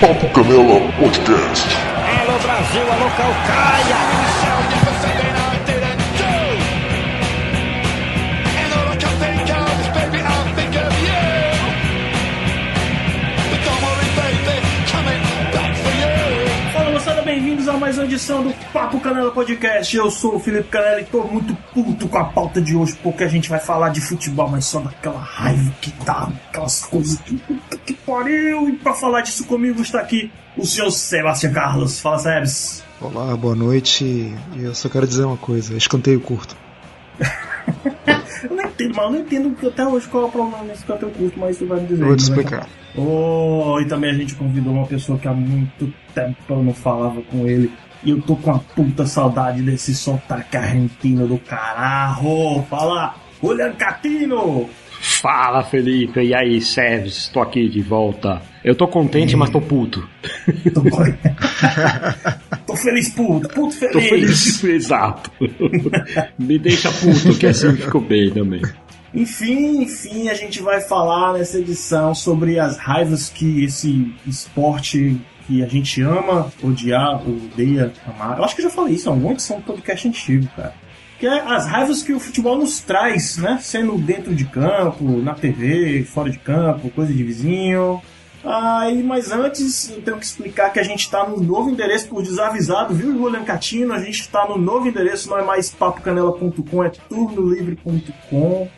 Papo Canela Podcast. Alô Brasil, alô Calcaia. Mais uma edição do Papo Canela Podcast. Eu sou o Felipe Canela e tô muito puto com a pauta de hoje, porque a gente vai falar de futebol, mas só daquela raiva que dá, aquelas coisas que puta que pariu. E pra falar disso comigo está aqui o senhor Sebastião Carlos. Fala, Sebs. Olá, boa noite. Eu só quero dizer uma coisa: escanteio curto. Eu não entendo, mas eu não entendo até hoje qual é o problema nesse canto curto, mas tu vai me dizer. Eu vou te né? explicar. Oh, e também a gente convidou uma pessoa que há muito tempo eu não falava com ele. E eu tô com uma puta saudade desse sotaque argentino do caralho. Fala, Julian Catino! Fala Felipe, e aí Seves, tô aqui de volta. Eu tô contente, mas tô puto. Tô, tô feliz, puto, puto feliz. Tô feliz, exato. Me deixa puto, que assim ficou bem também. Enfim, enfim, a gente vai falar nessa edição sobre as raivas que esse esporte que a gente ama, odiar, odeia, amar. Eu acho que eu já falei isso em alguma edição do podcast antigo, cara. Que é as raivas que o futebol nos traz, né? Sendo dentro de campo, na TV, fora de campo, coisa de vizinho. Aí, mas antes eu tenho que explicar que a gente está no novo endereço por desavisado, viu, Julian Catino? A gente está no novo endereço, não é mais papocanela.com, é turnolivre.com.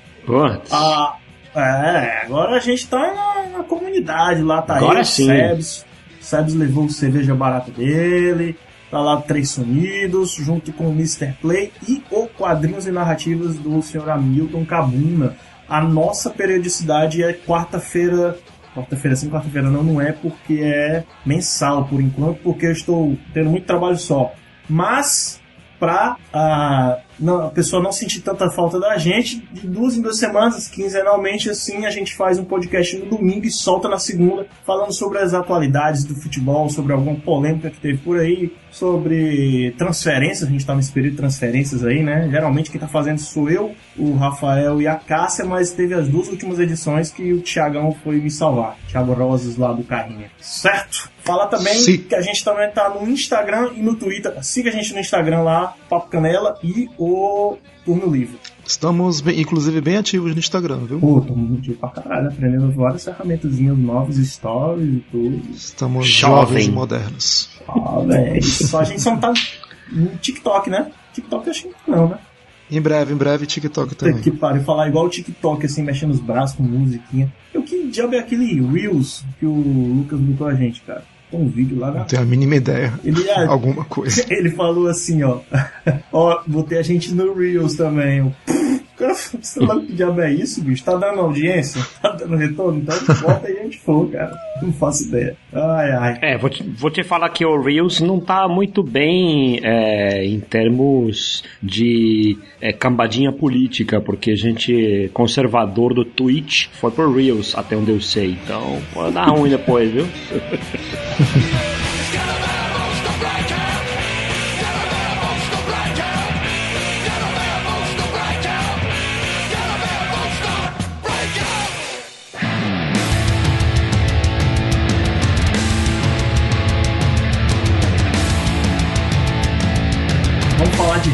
Ah, é, agora a gente tá na, na comunidade lá, tá Agora aí, sim. Sebs. Sebs levou o cerveja barata dele, tá lá Três Sonidos, junto com o Mr. Play e o Quadrinhos e Narrativas do Sr. Hamilton Cabuna. A nossa periodicidade é quarta-feira. Quarta-feira sim, quarta-feira não, não é porque é mensal por enquanto, porque eu estou tendo muito trabalho só. Mas pra ah, não- a pessoa não sentir tanta falta da gente, de duas em duas semanas, quinzenalmente, assim, a gente faz um podcast no domingo e solta na segunda, falando sobre as atualidades do futebol, sobre alguma polêmica que teve por aí, sobre transferências, a gente tá nesse período de transferências aí, né? Geralmente quem tá fazendo sou eu, o Rafael e a Cássia, mas teve as duas últimas edições que o Thiagão foi me salvar. Thiago Rosas lá do Carrinha. Certo? Fala também Sim. que a gente também tá no Instagram e no Twitter. Siga a gente no Instagram lá, Papo Canela e o Turno Livre. Estamos, bem- inclusive, bem ativos no Instagram, viu? Pô, tô muito pra caralho, aprendendo várias ferramentas novas, stories e tudo. Estamos Jovem. jovens e modernos. Ah, velho. Só a gente só não tá no TikTok, né? TikTok eu acho que não, né? Em breve, em breve, TikTok também. que pariu, falar igual o TikTok, assim, mexendo os braços com musiquinha. Eu que diabo é aquele Reels que o Lucas botou a gente, cara? Um vídeo lá na. Não tenho a mínima ideia. Ele é. Alguma coisa. Ele falou assim, ó. ó, botei a gente no Reels também. Eu, cara, sei lá que diabo é isso, bicho? Tá dando audiência? Tá dando retorno? Então bota aí a gente for, cara. Não faço ideia. Ai, ai. É, vou te, vou te falar que o Reels não tá muito bem é, em termos de é, cambadinha política, porque a gente conservador do Twitch foi pro Reels, até onde eu sei. Então, pode dar ruim depois, viu?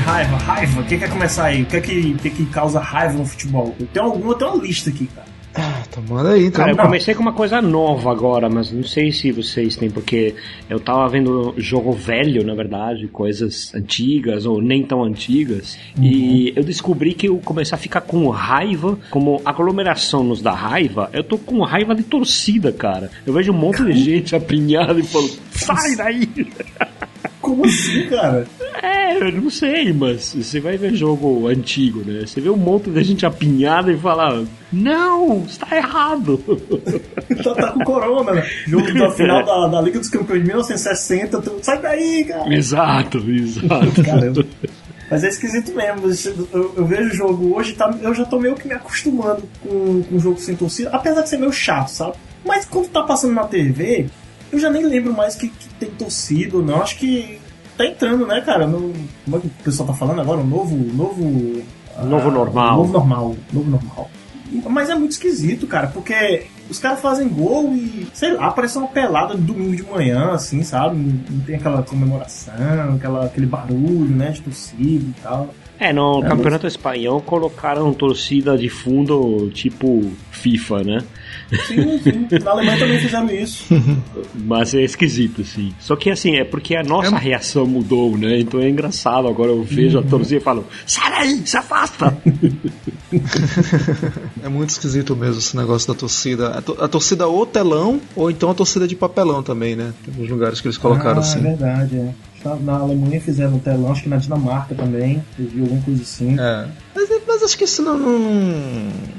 raiva. Raiva? O que quer começar aí? O que é que, que, é que causa raiva no futebol? Eu tenho alguma, eu tenho uma lista aqui, cara. Ah, tá, manda aí, então. Cara, eu comecei com uma coisa nova agora, mas não sei se vocês têm, porque eu tava vendo jogo velho, na verdade, coisas antigas ou nem tão antigas, e eu descobri que eu comecei a ficar com raiva, como aglomeração nos dá raiva, eu tô com raiva de torcida, cara. Eu vejo um monte de gente apinhada e falo, sai daí! Como assim, cara? É, eu não sei, mas você vai ver jogo antigo, né? Você vê um monte de gente apinhada e fala, não, está errado. tá, tá com corona, né? Jogo da final da, da Liga dos Campeões de 1960. tu- Sai daí, cara! exato, exato. Caramba. Mas é esquisito mesmo. Eu, eu vejo o jogo hoje, tá, eu já tô meio que me acostumando com, com o jogo sem torcida, apesar de ser meio chato, sabe? Mas quando tá passando na TV, eu já nem lembro mais que, que tem torcida ou não. Acho que tá entrando, né, cara? No, como é que o pessoal tá falando agora? O novo. Novo, Novo ah, normal. Novo normal. Novo normal. Mas é muito esquisito, cara, porque os caras fazem gol e, sei lá, parece uma pelada domingo de manhã, assim, sabe? Não, tem aquela comemoração, aquela, aquele barulho, né, de torcida e tal. É, no é, Campeonato. Espanhol colocaram torcida de fundo tipo FIFA, né? Sim, sim. Na Alemanha também fizeram isso. Mas é esquisito, sim. Só que assim, é porque a nossa é... reação mudou, né? Então é engraçado. Agora eu vejo uhum. a torcida e falo: sai daí, se afasta! é muito esquisito mesmo esse negócio da torcida. A, to a, torcida ou telão, ou então a torcida de papelão também, né? Tem alguns lugares que eles colocaram ah, assim. É verdade, é na Alemanha fizeram um telão, acho que na Dinamarca também, viu alguma coisa assim. É. Mas, mas, acho que isso não, não,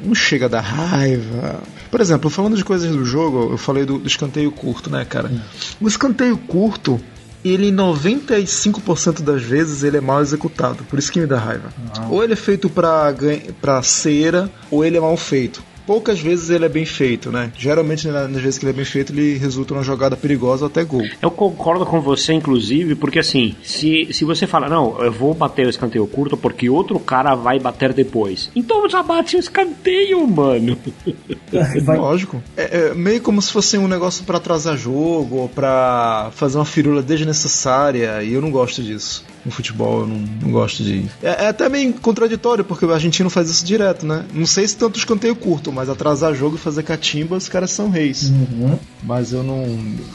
não, chega da raiva. Por exemplo, falando de coisas do jogo, eu falei do, do escanteio curto, né, cara? Hum. O escanteio curto, ele 95% das vezes ele é mal executado, por isso que me dá raiva. Ah. Ou ele é feito pra, pra cera, ou ele é mal feito poucas vezes ele é bem feito, né? Geralmente, nas vezes que ele é bem feito, ele resulta numa jogada perigosa ou até gol. Eu concordo com você, inclusive, porque assim, se, se você fala, não, eu vou bater o escanteio curto porque outro cara vai bater depois. Então já bate o escanteio, mano. Vai. Lógico. É, é, meio como se fosse um negócio para atrasar jogo ou pra fazer uma firula desnecessária, e eu não gosto disso no futebol, eu não, não gosto de. É, é, até meio contraditório, porque o argentino faz isso direto, né? Não sei se tanto escanteio curto, mas atrasar jogo e fazer catimba, os caras são reis. Uhum. Mas eu não.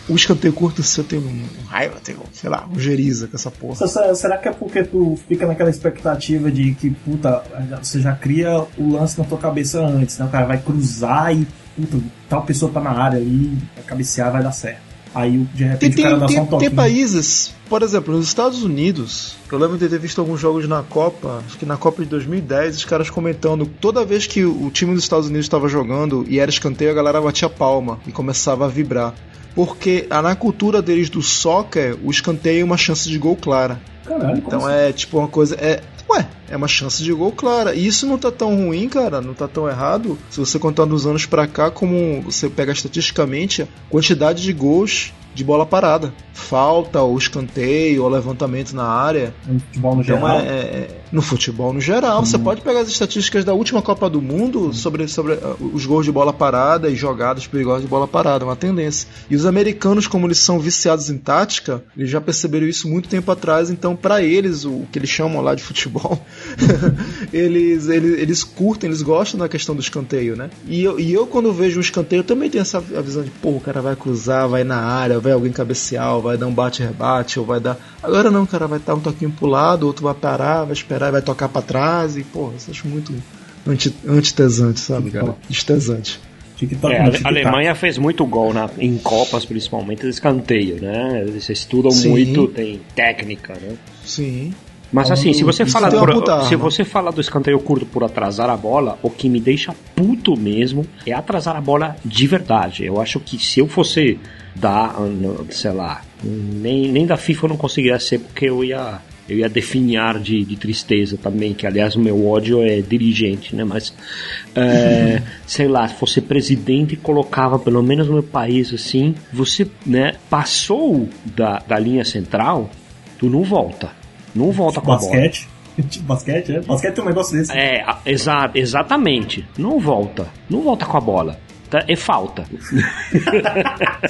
O escanteio curto, se eu tenho um raiva, tenho, sei lá, um geriza com essa porra. Será que é porque tu fica naquela expectativa de que, puta, você já cria o lance na tua cabeça antes, né? O cara vai cruzar e, puta, tal pessoa tá na área ali, vai cabecear, vai dar certo. Aí, de repente, tem, o cara dá tem, só um toque. Tem países, por exemplo, nos Estados Unidos, eu lembro de ter visto alguns jogos na Copa, acho que na Copa de 2010, os caras comentando, toda vez que o time dos Estados Unidos estava jogando e era escanteio, a galera batia palma e começava a vibrar. Porque na cultura deles do soccer, o escanteio é uma chance de gol clara. Caralho, então assim? é tipo uma coisa. É, Ué, é uma chance de gol clara. E isso não tá tão ruim, cara, não tá tão errado. Se você contar dos anos pra cá, como você pega estatisticamente a quantidade de gols de bola parada. Falta, ou escanteio, ou levantamento na área. Futebol no então geral. É, é, no futebol no geral. Uhum. Você pode pegar as estatísticas da última Copa do Mundo uhum. sobre, sobre uh, os gols de bola parada e jogadas perigosas de bola parada. Uma tendência. E os americanos, como eles são viciados em tática, eles já perceberam isso muito tempo atrás. Então, para eles, o que eles chamam lá de futebol, eles, eles, eles curtem, eles gostam da questão do escanteio, né? E eu, e eu quando vejo um escanteio, eu também tenho essa visão de, pô, o cara vai cruzar, vai na área, vai alguém cabecear, vai dar um bate-rebate, ou vai dar. Agora não, cara, vai dar um toquinho pro lado, outro vai parar, vai esperar, vai tocar para trás, e, pô, isso acho muito anti, antitesante, sabe, cara? Destesante. É, a Alemanha fez muito gol na, em Copas, principalmente, de escanteio, né? Eles estudam Sim. muito, tem técnica, né? Sim. Mas assim, se você fala por, se você falar do escanteio curto por atrasar a bola, o que me deixa puto mesmo é atrasar a bola de verdade. Eu acho que se eu fosse da, sei lá, nem, nem da FIFA eu não conseguiria ser porque eu ia eu ia definhar de, de tristeza também, que aliás o meu ódio é dirigente, né? Mas, é, sei lá, se fosse presidente e colocava pelo menos no meu país assim, você né, passou da, da linha central, tu não volta. Não volta com basquete. a bola. Basquete, é? Basquete tem um negócio desse. É, exa exatamente. Não volta. Não volta com a bola tá, é falta.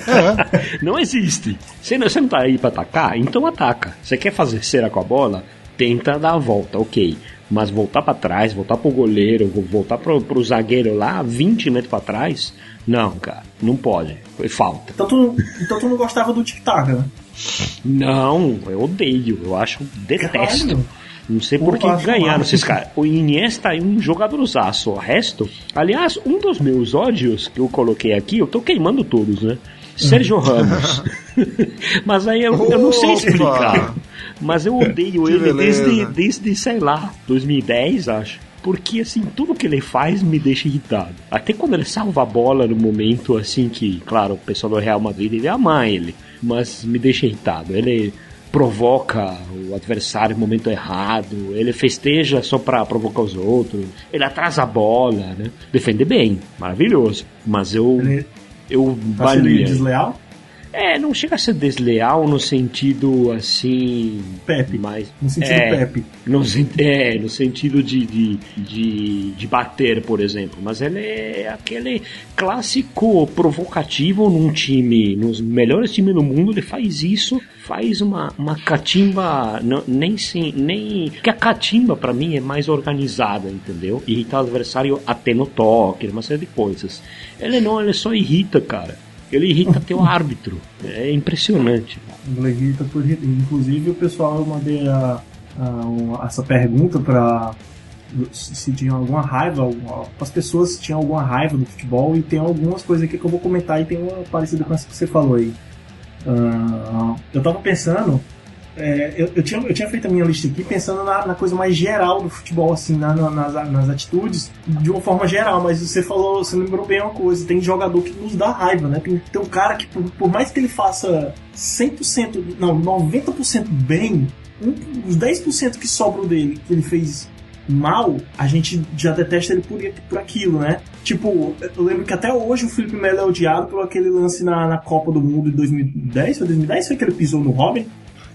é. Não existe. Você não, você não tá aí pra atacar? Então ataca. Você quer fazer cera com a bola? Tenta dar a volta, ok. Mas voltar para trás, voltar pro goleiro, voltar pro, pro zagueiro lá, 20 metros para trás, não, cara, não pode. É falta. Então tu, então tu não gostava do tic-tac, né? Não, eu odeio, eu acho, detesto. Caralho. Não sei por que ganharam esses caras. O Iniesta é um jogadorzaço. O resto, aliás, um dos meus ódios que eu coloquei aqui, eu tô queimando todos, né? Sérgio Ramos. Mas aí eu, eu não sei explicar. Mas eu odeio ele desde, desde, sei lá, 2010, acho. Porque, assim, tudo que ele faz me deixa irritado. Até quando ele salva a bola no momento, assim, que, claro, o pessoal do Real Madrid ele ama ele. Mas me deixa irritado. Ele provoca o adversário no momento errado, ele festeja só para provocar os outros, ele atrasa a bola, né? Defende bem, maravilhoso. Mas eu. Ele eu tá desleal? É, não chega a ser desleal no sentido assim. Pepe. Mas, No sentido é, Pepe. No, é, no sentido de, de, de, de bater, por exemplo. Mas ele é aquele clássico provocativo num time, nos melhores times do mundo, ele faz isso, faz uma, uma catimba, não- nem sim, nem. Porque a catimba pra mim é mais organizada, entendeu? Irritar o adversário até no toque, uma série de coisas. Ele não, ele só irrita, cara. Ele irrita o árbitro. É impressionante. Levita por Inclusive, o pessoal, eu mandei a, a- essa pergunta para se, tinha alguma raiva, as pessoas tinham alguma raiva do futebol e tem algumas coisas aqui que eu vou comentar e tem uma parecida com essa que você falou aí. Ah, eu tava pensando, é, eu, eu, tinha, eu tinha feito a minha lista aqui pensando na, na coisa mais geral do futebol, assim, na- na- nas, nas atitudes, de uma forma geral, mas você falou, você lembrou bem uma coisa, tem jogador que nos dá raiva, né? Tem, tem um cara que, por, por mais que ele faça 100%, não, 90% bem, um, os 10% que sobram dele, que ele fez mal, a gente já detesta ele por, por aquilo, né? Tipo, eu lembro que até hoje o Felipe Melo é odiado por aquele lance na, na Copa do Mundo de 2010, foi 2010? Foi que ele pisou no Robin?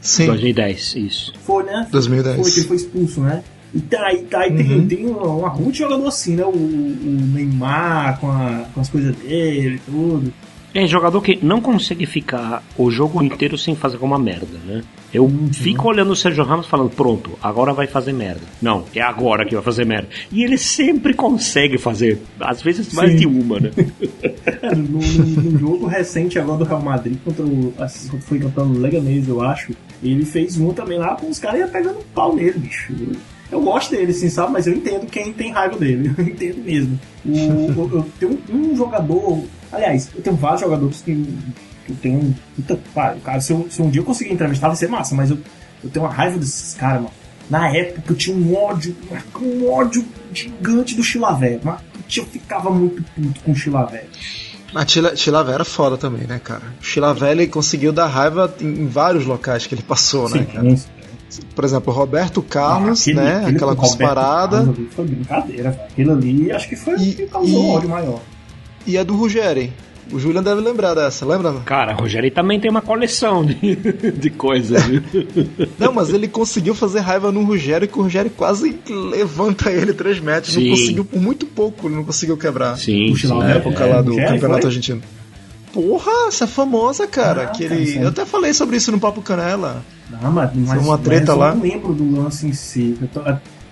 Sim, 2010, isso. Foi, né? 2010. Foi que ele foi expulso, né? E tá, aí, tá, aí tem, tem uma, uma rua de jogador assim, né? O, o Neymar com, a- com as coisas dele e tudo. É jogador que não consegue ficar o jogo inteiro sem fazer alguma merda, né? Eu fico olhando o Sérgio Ramos falando, pronto, agora vai fazer merda. Não, é agora que vai fazer merda. E ele sempre consegue fazer, às vezes mais Sim. de uma, né? É, no, no- jogo recente agora do Real Madrid contra o. acho que Foi contra o Leganês, eu acho. Ele fez um também lá com os caras ia pegando pau nele, bicho. Eu gosto dele, assim, sabe? Mas eu entendo quem tem raiva dele. Eu entendo mesmo. O, eu, eu tenho um jogador. Aliás, eu tenho vários jogadores que, que eu tenho. Muita, cara, cara, se, eu, se um dia eu conseguir entrevistar, vai ser massa, mas eu, eu tenho uma raiva desses caras, mano. Na época eu tinha um ódio, um ódio gigante do Chilavé, mas eu ficava muito puto com o Chilavé. Chila- Chilavé era foda também, né, cara? O Chilavé ele conseguiu dar raiva em, vários locais que ele passou, né, cara? Por exemplo, o Roberto Carlos, Aquele- né? aquele aquela cusparada. Carlos Foi brincadeira, velho. Aquilo ali acho que foi o que causou e- ódio maior. E a do Ruggeri. O Julian deve lembrar dessa, lembra? Cara, Rogério também tem uma coleção de, de coisas, viu? Não, mas ele conseguiu fazer raiva no Rogério que o Rogério quase levanta ele 3 metros. Sim. Não conseguiu, por muito pouco, ele não conseguiu quebrar. Sim, Puxa sim. Na É, época é, lá do Rogério, Campeonato foi? Argentino. Porra, essa é famosa, cara. Ah, que cara, ele... isso aí. Eu até falei sobre isso no Papo Canela. Não, mas, mas, uma treta mas lá. Eu não lembro do lance em si. Eu tô-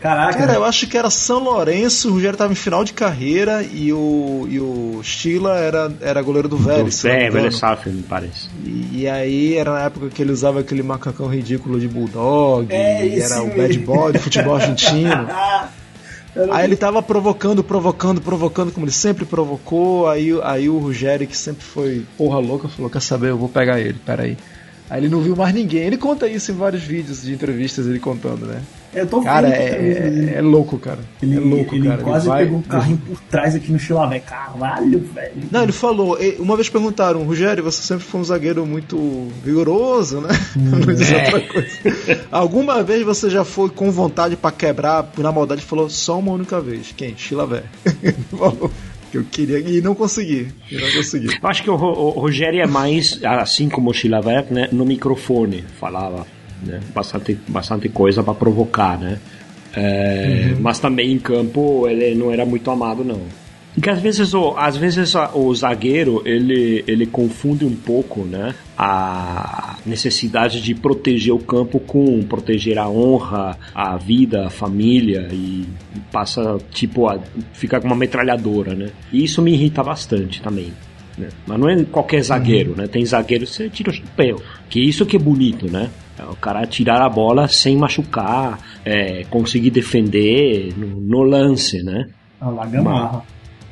Caraca, Cara, eu acho que era São Lourenço, o Rogério tava em final de carreira e o, e o Stila era, era goleiro do Vélez. É, velho Safra, me parece. E, e aí era na época que ele usava aquele macacão ridículo de bulldog, É, e era o bad boy do futebol argentino. Ah, Aí ele tava provocando, provocando, provocando, como ele sempre provocou. Aí, aí o Rogério, que sempre foi porra louca, falou: Quer saber? Eu vou pegar ele, peraí. Aí ele não viu mais ninguém. Ele conta isso em vários vídeos de entrevistas, ele contando, né? Eu tô Cara, vendo que também, é, é louco, cara. Ele, é louco, ele cara. quase vai- pegou um carrinho por trás aqui no Chilavé. Caralho, velho. Não, ele falou, uma vez perguntaram, Rogério, você sempre foi um zagueiro muito vigoroso, né? Não diz É. outra coisa. Alguma vez você já foi com vontade pra quebrar, na maldade, falou só uma única vez. Quem? Chilavé. Ele falou que eu queria e não consegui. E não consegui. Eu acho que o, Ro- o Rogério é mais, assim como o Chilavert, né, no microfone, falava né, bastante, bastante coisa para provocar, né? É, Mas também em campo ele não era muito amado, não. Porque às vezes o, às vezes a- o zagueiro ele, ele confunde um pouco né, a necessidade de proteger o campo com proteger a honra, a vida, a família e passa tipo a ficar com uma metralhadora, né? E isso me irrita bastante também. né? Mas não é qualquer zagueiro, né? Tem zagueiro que você tira o chapéu. Que isso que é bonito, né? É O cara tirar a bola sem machucar, é, conseguir defender no, no lance, né? Ah lá, Gamarra.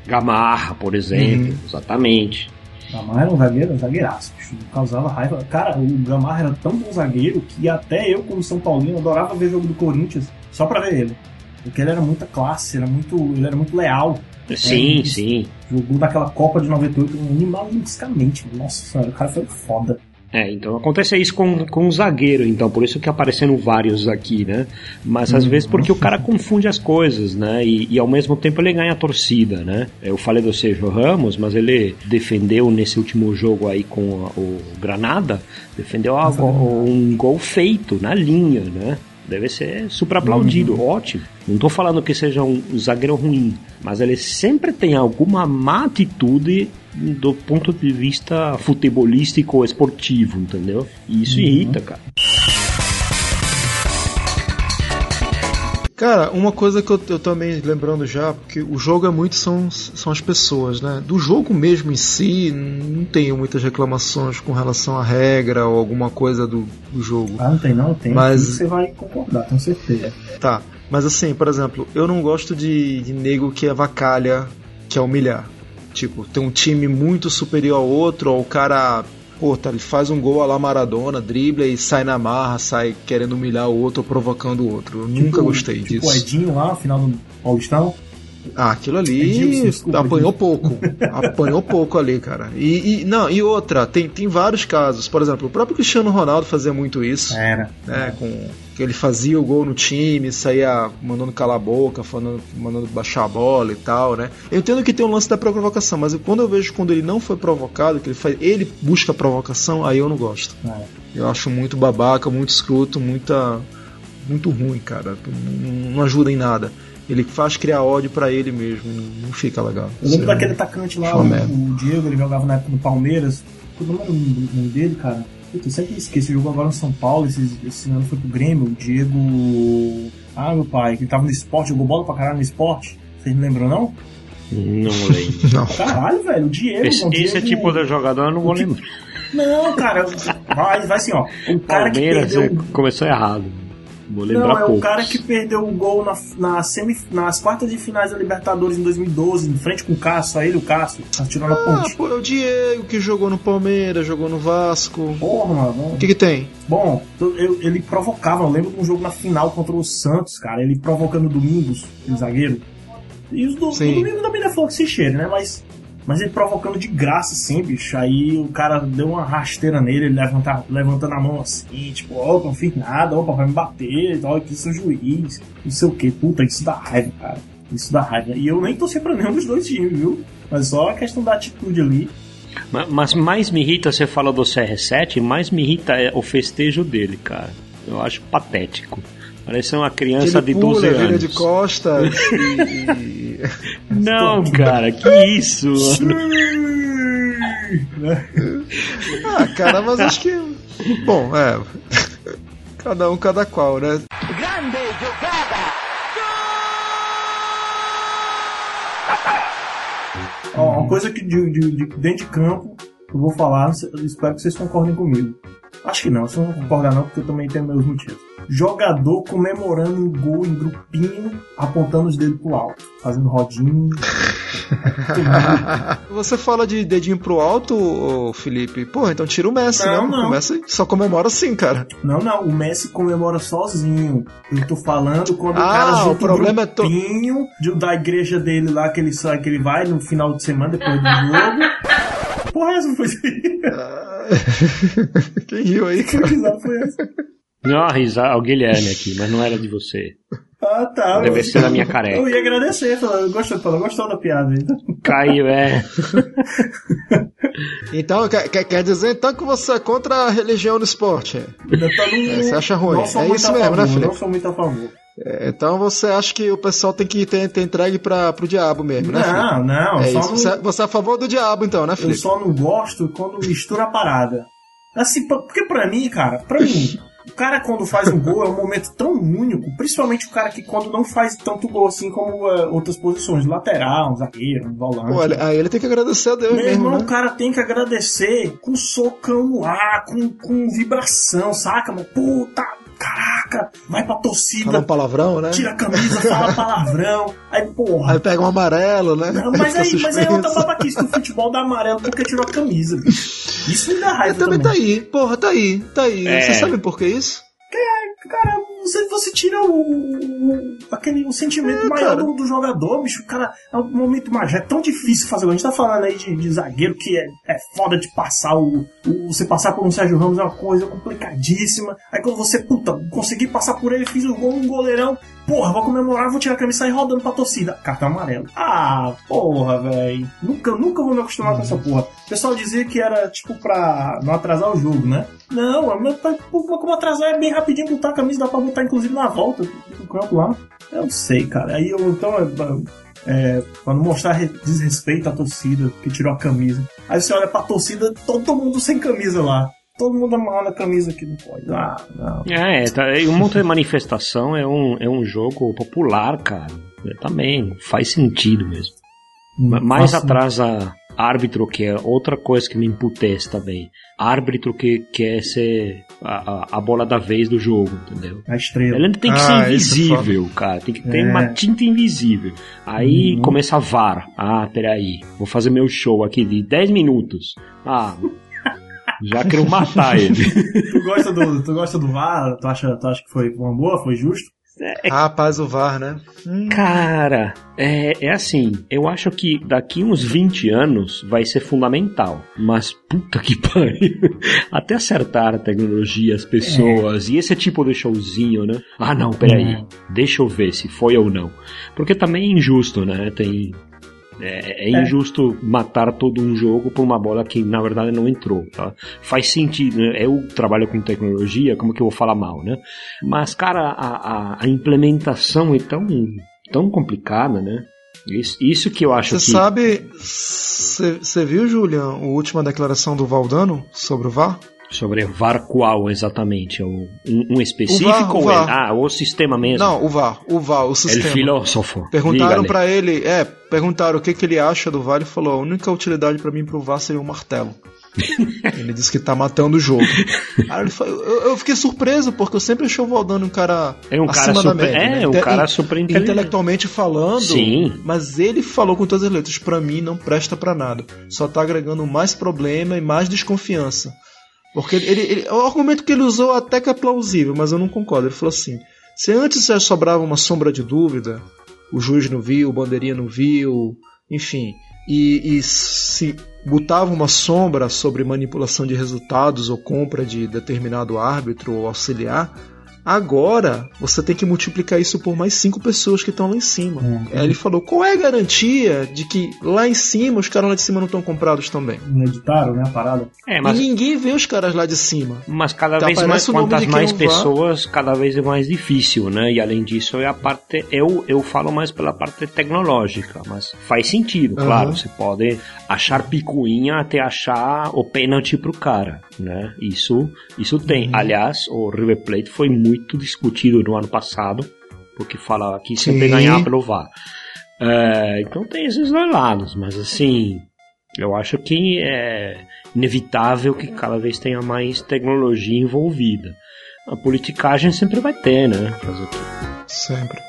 Gamarra, por exemplo, exatamente. Gamarra era um zagueiro, um zagueiraço. bicho. Causava raiva. Cara, o Gamarra era tão bom zagueiro que até eu, como São Paulino, adorava ver jogo do Corinthians só pra ver ele. Porque ele era muita classe, era muito, ele era muito leal. Sim, É, sim. Jogou daquela Copa de 98 animalisticamente. Nossa senhora, o cara foi foda. É, então acontece isso com, com o zagueiro, então, por isso que aparecendo vários aqui, né? Mas às vezes porque o cara confunde as coisas, né? E, e ao mesmo tempo ele ganha a torcida, né? Eu falei do Sérgio Ramos, mas ele defendeu nesse último jogo aí com a, o Granada, defendeu a, um gol feito na linha, né? Deve ser super aplaudido, uhum. ótimo. Não estou falando que seja um zagueiro ruim, mas ele sempre tem alguma má atitude do ponto de vista futebolístico ou esportivo, entendeu? E isso uhum. irrita, cara. Cara, uma coisa que eu, eu também lembrando já, porque o jogo é muito são, são as pessoas, né? Do jogo mesmo em si, não tenho muitas reclamações com relação à regra ou alguma coisa do, do jogo. Ah, não tem não, tem. Mas você vai concordar, com certeza. Tá, mas assim, por exemplo, eu não gosto de, de nego que avacalha, que é humilhar. Tipo, tem um time muito superior ao outro, ou o cara pô, tá, ele faz um gol a la Maradona, dribla e sai na marra, sai querendo humilhar o outro ou provocando o outro. Eu tipo, nunca gostei tipo disso. o Edinho lá, final do Paulistão. Ah, aquilo ali Edilson, desculpa, apanhou pouco. apanhou pouco ali, cara. E, e, não, e outra, tem, tem vários casos. Por exemplo, o próprio Cristiano Ronaldo fazia muito isso. Era. Né, com que ele fazia o gol no time, saía mandando calar a boca, falando, mandando baixar a bola e tal, né? Eu entendo que tem um lance da provocação, mas quando eu vejo quando ele não foi provocado, que ele faz, ele busca provocação, aí eu não gosto. É. Eu acho muito babaca, muito escroto, muita muito ruim, cara. Não, não ajuda em nada ele faz criar ódio para ele mesmo, não, não, fica legal. Eu lembro daquele atacante lá, o, o, Diego, ele jogava na época no Palmeiras. Qual é o nome dele, cara? Puta, eu sempre esqueço, jogou agora no São Paulo, esse, esse ano foi pro Grêmio, o Diego. Ah, meu pai, que ele tava no esporte, jogou bola pra caralho no esporte. Vocês não lembram, não? Não lembro. não. Caralho, velho, o Diego. Esse, o Diego, esse é tipo de jogador, eu não vou lembrar. Não, cara, vai, vai assim, ó. O cara Palmeiras que perdeu... começou errado. Vou lembrar Não, é poucos. o cara que perdeu o gol na, na semi, nas quartas de finais da Libertadores em 2012, em frente com o Cássio, aí ele o Cássio, atirou na ah, ponte. pô, é o Diego que jogou no Palmeiras, jogou no Vasco. Porra, mano. O que que tem? Bom, eu, ele provocava, eu lembro de um jogo na final contra o Santos, cara, ele provocando o Domingos, o zagueiro. E os do, o Domingos também não é flor que se cheire, né? Mas mas ele provocando de graça, assim, bicho. Aí o cara deu uma rasteira nele, ele levanta, levantando a mão assim, tipo, ó, oh, não fiz nada, opa, vai me bater, tal, aqui sou juiz, não sei o que. Puta, isso dá raiva, cara. Isso dá raiva. E eu nem torci pra nenhum dos dois times, viu? Mas só a questão da atitude ali. Mas mais me irrita, você fala do CR7, mais me irrita é o festejo dele, cara. Eu acho patético. Parece uma criança de pula, 12 anos. de costas e... Não, cara, que isso? ah, cara, mas acho que. Bom, é. Cada um, cada qual, né? Grande jogada! Ó, uma coisa que de, de, de, dentro de campo eu vou falar, espero que vocês concordem comigo. Acho que não, você não concorda não, porque eu também tenho meus motivos jogador comemorando um gol em grupinho, apontando os dedos pro alto, fazendo rodinho. Você fala de dedinho pro alto, Felipe? Pô, então tira o Messi, não, né? Não. O Messi só comemora assim, cara. Não, não, o Messi comemora sozinho. Eu tô falando quando ah, o cara junta o problema um grupinho é to... da igreja dele lá, que ele, sai, que ele vai no final de semana, depois do jogo. Porra, essa foi Quem riu aí, cara? Que foi essa? Não, a risada, o Guilherme aqui, mas não era de você. Ah, tá. Deve ser da minha careca. Eu ia agradecer, falando, gostou, falou, gostou da piada. Então. Caiu, é. então, quer, quer dizer então que você é contra a religião no esporte? Tá é, você acha ruim? é isso mesmo, favor, né, Felipe? Não sou muito a favor. É, então você acha que o pessoal tem que ter, ter entregue para pro diabo mesmo, né? Não, não. É isso. Não... Você, você é a favor do diabo, então, né, Felipe? Eu só não gosto quando mistura a parada. Assim, porque pra mim, cara, pra mim, o cara, quando faz um gol, é um momento tão único, principalmente o cara que quando não faz tanto gol assim como uh, outras posições, lateral, um zagueiro, um volante. Olha, aí ele tem que agradecer a Deus Meu mesmo, irmão, né? o cara tem que agradecer com socão no ar, com, com vibração, saca, mano? Puta, caraca, vai pra torcida. Fala um palavrão, né? Tira a camisa, fala palavrão. Aí, porra. Aí pega um amarelo, né? Não, mas, aí, mas aí é outra babaquice que o futebol dá amarelo porque tirou a camisa, bicho. Isso me dá raiva. também, também tá aí, porra, tá aí, tá aí. É. Você sabe por que isso? É, cara, você, você tira o, o- aquele, o sentimento É, maior do, do jogador, bicho. O cara, é um momento mais. É tão difícil fazer gol. A gente tá falando aí de, de zagueiro que é, é foda de passar o, o- Você passar por um Sérgio Ramos é uma coisa complicadíssima. Aí quando você, puta, consegui passar por ele, fiz o gol, um goleirão. Porra, vou comemorar, vou tirar a camisa e sair rodando pra torcida. Cartão amarelo. Ah, porra, velho. Nunca, nunca vou me acostumar com essa porra. O pessoal dizia que era tipo pra não atrasar o jogo, né? Não, mas pra- como atrasar é bem rapidinho botar a camisa, dá pra botar inclusive na volta do campo lá. Eu não sei, cara. Aí eu então. é, É, pra não mostrar re- desrespeito à torcida que tirou a camisa. Aí você olha pra torcida, todo mundo sem camisa lá. Todo mundo amarrando a camisa que não pode. Ah, não. É, tá, e um monte de manifestação é um, é um jogo popular, cara. É, Também faz sentido mesmo. Ma- Mais Faço- atrasa árbitro, que é outra coisa que me emputece também. Árbitro que quer ser a, a, a bola da vez do jogo, entendeu? A estrela. Ele tem que Ah, ser é invisível, cara. Tem que ter É. uma tinta invisível. Aí Uhum. começa a VAR. Ah, peraí. Vou fazer meu show aqui de 10 minutos. Ah, já quero matar ele. Tu gosta do, tu gosta do VAR? Tu acha, tu acha que foi uma boa? Foi justo? Rapaz, o VAR, né? Hum, Cara, é, é assim, eu acho que daqui uns 20 anos vai ser fundamental. Mas puta que pariu. Até acertar a tecnologia, as pessoas, e esse tipo de showzinho, né? Ah não, peraí. Deixa eu ver se foi ou não. Porque também é injusto, né? Tem. É, é É. injusto matar todo um jogo por uma bola que na verdade não entrou, tá? Faz sentido, né? Eu trabalho com tecnologia, como que eu vou falar mal, né? Mas, cara, a, a, a implementação é tão, tão complicada, né? Isso, isso que eu acho Você que. sabe. Você viu, Julian, a última declaração do Valdano sobre o VAR? Sobre VAR qual exatamente? É Um, um específico O VAR, o ou VAR. é- Ah, o sistema mesmo. Não, o VAR, o VAR, o sistema. filósofo. Perguntaram pra ele, é, perguntaram o que, que ele acha do VAR, ele falou, a única utilidade pra mim pro VAR seria um martelo. ele disse que tá matando o jogo. Ele falou- eu, eu fiquei surpreso, porque eu sempre achei o Valdano um cara É um cara super- média. é, né? um Inte- cara super. Intelectualmente falando, Sim. mas ele falou com todas as letras, pra mim não presta pra nada. Só tá agregando mais problema e mais desconfiança. Porque ele, ele- o argumento que ele usou até que é plausível, mas eu não concordo. Ele falou assim: se antes já sobrava uma sombra de dúvida, o juiz não viu, o bandeirinha não viu, enfim, e, e se botava uma sombra sobre manipulação de resultados ou compra de determinado árbitro ou auxiliar, agora você tem que multiplicar isso por mais cinco pessoas que estão lá em cima. Aí ele falou: qual é a garantia de que lá em cima os caras lá de cima não estão comprados também? Não editaram, né? A parada. É, mas, E ninguém vê os caras lá de cima. mas cada Tá, vez mais, quantas mais não vá. pessoas, cada vez é mais difícil, né? E além disso, é a parte. Eu, eu falo mais pela parte tecnológica, mas faz sentido, Aham. claro. Você pode achar picuinha até achar o pênalti pro cara, né? Isso, isso tem. Uhum. Aliás, o River Plate foi muito discutido no ano passado, porque falava que sempre Sim. ganhar pelo VAR. É, então tem esses dois lados, mas assim, eu acho que é inevitável que cada vez tenha mais tecnologia envolvida. A politicagem sempre vai ter, né? Fazer? Sempre.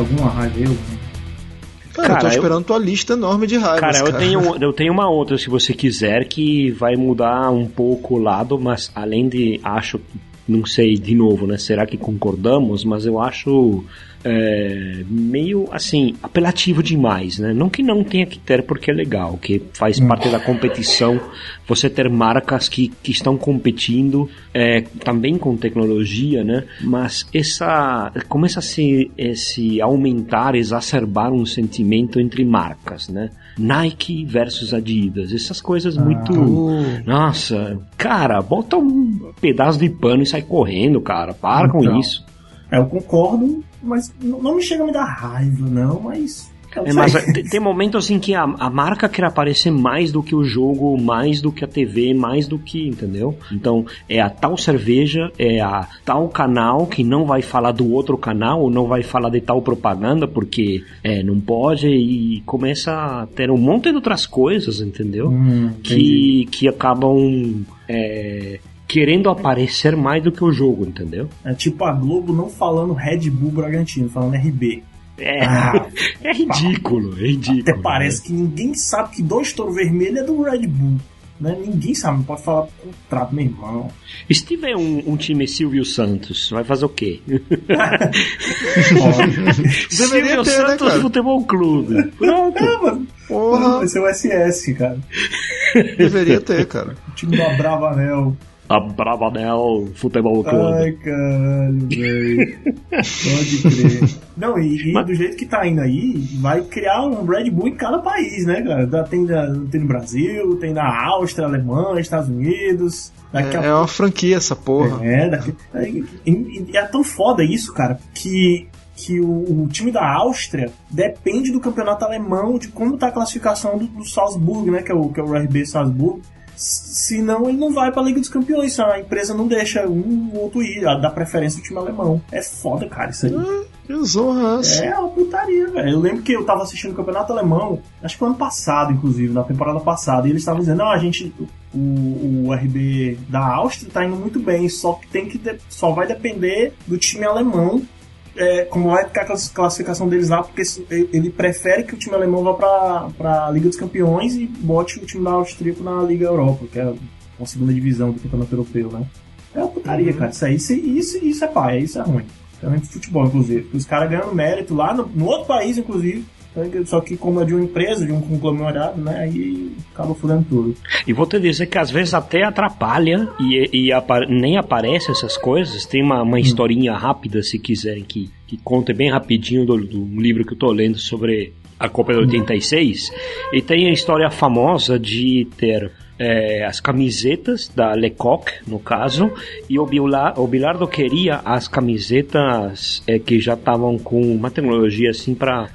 Alguma raiva? Eu? Cara, Cara, eu tô eu- esperando tua lista enorme de raivas. Cara, eu tenho, eu tenho uma outra, se você quiser, que vai mudar um pouco o lado, mas além de, acho, não sei, de novo, né? Será que concordamos? Mas eu acho é, meio, assim, apelativo demais, né? Não que não tenha que ter, porque é legal, que faz parte da competição, você ter marcas que, que estão competindo é, também com tecnologia, né? Mas essa começa a se, se aumentar, exacerbar um sentimento entre marcas, né? Nike versus Adidas, essas coisas muito. Uh, Nossa, cara, bota um pedaço de pano e sai correndo, cara. Para com Então. isso. É, eu concordo, mas não me chega a me dar raiva, não, mas. É, sei. mas tem, tem momentos em que a, a marca quer aparecer mais do que o jogo, mais do que a TV, mais do que, entendeu? Então, é a tal cerveja, é a tal canal que não vai falar do outro canal, ou não vai falar de tal propaganda, porque é, não pode, e começa a ter um monte de outras coisas, entendeu? Hum, que, que acabam é, querendo aparecer mais do que o jogo, entendeu? É tipo a Globo não falando Red Bull Bragantino, falando RB. É, Ah, é ridículo, é ridículo. Até parece que ninguém sabe que dois touros vermelhos é do Red Bull. Né? Ninguém sabe, não pode falar contrato, meu irmão. E se tiver um, um time Silvio Santos, vai fazer o quê? Silvio Deveria ter, né, Santos cara? Futebol Clube. Pronto. É, mano. Porra, Vai ser o SS, cara. deveria ter, cara. O time do Abravanel. A Bravanel Futebol Clube. Ai, caralho, velho. Pode crer. Não, e, e Mas- do jeito que tá indo aí, vai criar um Red Bull em cada país, né, cara? Da- Tem, tem no Brasil, tem na Áustria, Alemanha, Estados Unidos. Daqui a É, é uma franquia essa porra. É, daqui, e é tão foda isso, cara, que, que o, o time da Áustria depende do campeonato alemão, de como tá a classificação do, do Salzburg, né? Que é o, que é o RB Salzburg. S- Senão ele não vai pra Liga dos Campeões, a empresa não deixa um ou outro ir, dá preferência ao time alemão. É foda, cara, isso aí. Que zorra é? É uma putaria, velho. Eu lembro que eu tava assistindo o Campeonato Alemão, acho que foi ano passado, inclusive, na temporada passada, e eles estavam dizendo, não, a gente. O, o RB da Áustria tá indo muito bem, só que tem que só vai depender do time alemão. É, como vai ficar a class- classificação deles lá, porque ele prefere que o time alemão vá pra, pra Liga dos Campeões e bote o time da Austríaco na Liga Europa, que é a segunda divisão do Campeonato Europeu, né? É uma putaria, cara. Isso aí, isso, isso, isso é pai, isso é ruim. Também de futebol, inclusive. Os caras ganhando mérito lá no, no outro país, inclusive. Só que como é de uma empresa, de um conglomerado, né? Aí acaba fudendo tudo. E vou te dizer que às vezes até atrapalha e, e apa- nem aparece essas coisas. Tem uma, uma historinha rápida, se quiserem, que, que conta bem rapidinho do, do livro que eu tô lendo sobre a Copa de 86. E tem a história famosa de ter é, as camisetas da Lecoq, no caso, e o, Bila- o Bilardo queria as camisetas é, que já estavam com uma tecnologia assim para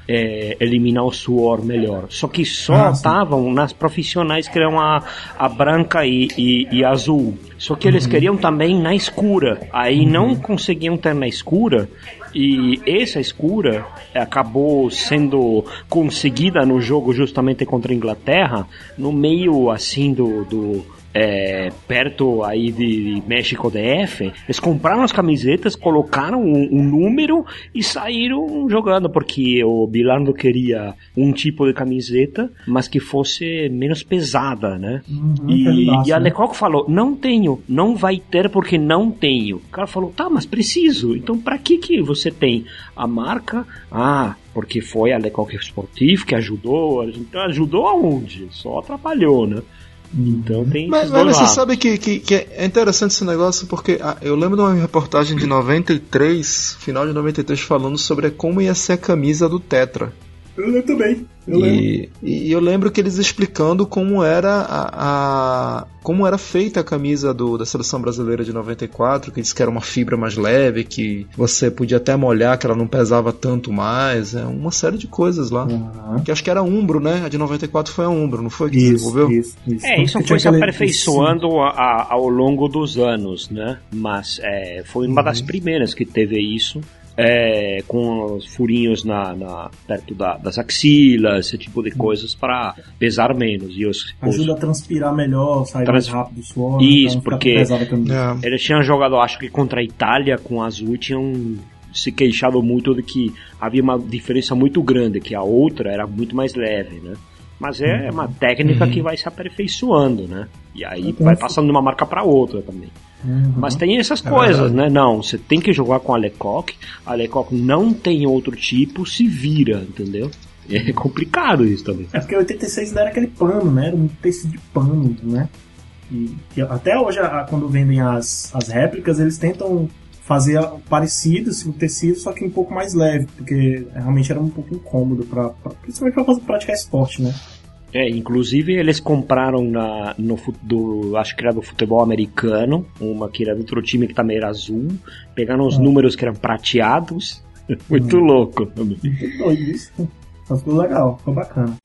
eliminar o suor melhor. Só que só Ah, estavam nas profissionais que eram a, a branca e, e, e azul. Só que eles queriam também na escura. Aí não conseguiam ter na escura. E essa escura acabou sendo conseguida no jogo justamente contra a Inglaterra, no meio assim do, do é, perto aí de México DF, eles compraram as camisetas, colocaram um, um número e saíram jogando, porque o Bilardo queria um tipo de camiseta, mas que fosse menos pesada, né? Uhum, E, e a né? Lecoq falou, não tenho, não vai ter porque não tenho. O cara falou, tá, mas preciso. Então pra que que você tem a marca? Ah, porque foi a Lecoq Sportif que ajudou. Então ajudou aonde? Só atrapalhou, né? Então tem Mas, mas você sabe que, que, que é interessante esse negócio porque ah, eu lembro de uma reportagem de 93, final de 93, falando sobre como ia ser a camisa do Tetra. Eu lembro também. Eu lembro. E, e eu lembro que eles explicando como era a, a- como era feita a camisa do, da seleção brasileira de 94, que eles que era uma fibra mais leve, que você podia até molhar, que ela não pesava tanto mais, é uma série de coisas lá. Aham. Que acho que era Umbro, né? A de 94 foi a Umbro, não foi que Isso, desenvolveu? isso, isso. É, isso foi se aperfeiçoando a- a- ao longo dos anos, né? Mas é, foi uma das primeiras que teve isso. É, com os furinhos na, na- perto da- das axilas, esse tipo de coisas para pesar menos. E os, os- Ajuda a transpirar melhor, sair Trans- mais rápido o suor. Isso, não ficar porque- a. É. Eles tinham jogado, acho que contra a Itália com azul, e tinham se queixado muito de que havia uma diferença muito grande, que a outra era muito mais leve, né? Mas é uma técnica que vai se aperfeiçoando, né? E aí Então, vai passando de uma marca para outra também. Uhum. Mas tem essas coisas, né? Não, você tem que jogar com a Lecoq, a Lecoq não tem outro tipo, se vira, entendeu? É complicado isso também. É porque 86 ainda era aquele pano, né? Era um tecido de pano, né? E, e até hoje, a- quando vendem as, as réplicas, eles tentam fazer a- parecido assim, o tecido, só que um pouco mais leve, porque realmente era um pouco incômodo, pra, pra- principalmente para praticar esporte, né? É, inclusive eles compraram na, no, do, acho que era do futebol americano, uma que era do outro time que também era azul, pegaram os Hum. números que eram prateados, muito louco também. Muito doido isso. Mas ficou legal, ficou bacana.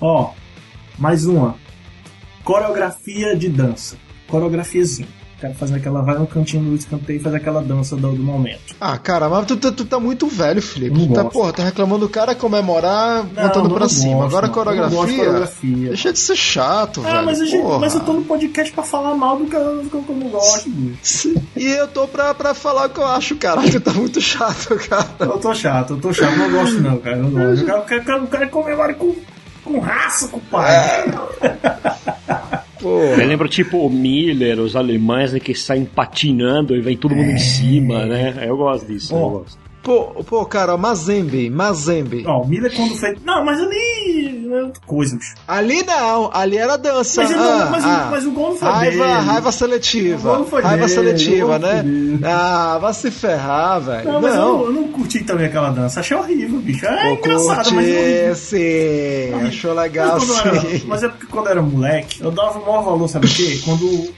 Ó, mais uma. Coreografia de dança. Coreografiazinha. O cara faz aquela, vai no cantinho do escanteio e faz aquela dança do, do momento. Ah, cara, mas tu, tu, tu tá muito velho, Felipe. Não Tu tá, porra, tá reclamando do cara comemorar Não, botando não pra cima. gosto, Agora não. Coreografia. coreografia. Deixa de ser chato, Ah, velho. mas, a gente, porra. mas eu tô no podcast pra falar mal do que eu, do que eu não gosto, bicho. E eu tô pra, pra falar o que eu acho, cara. Que tá muito chato, cara. Eu tô chato, eu tô chato, não gosto não, cara. Eu não gosto. Quero, quero, quero, eu quero comemore com, com raça, com pai. Porra. Eu lembro tipo o Miller, os alemães né, que saem patinando e vem todo mundo em cima, né? Eu gosto disso, eu Ó. gosto. Pô, pô, cara, Mazembe, Mazembe. Ó, o Miller quando fez. Não, mas ali. é outra coisa, bicho. Ali não, ali era dança. Mas, ele não- ah, mas, ah. o, mas o gol não foi Raiva, dele. raiva O seletiva. gol não foi Raiva dele, seletiva, né? dele. Ah, vai se ferrar, velho. Não, mas eu, Não. eu não curti também aquela dança. Achei horrível, bicho. É engraçado, mas é horrível. curtisse. Achou legal, Mas, eu era- sim. mas é porque quando eu era moleque, eu dava o maior valor, sabe o quê? Quando,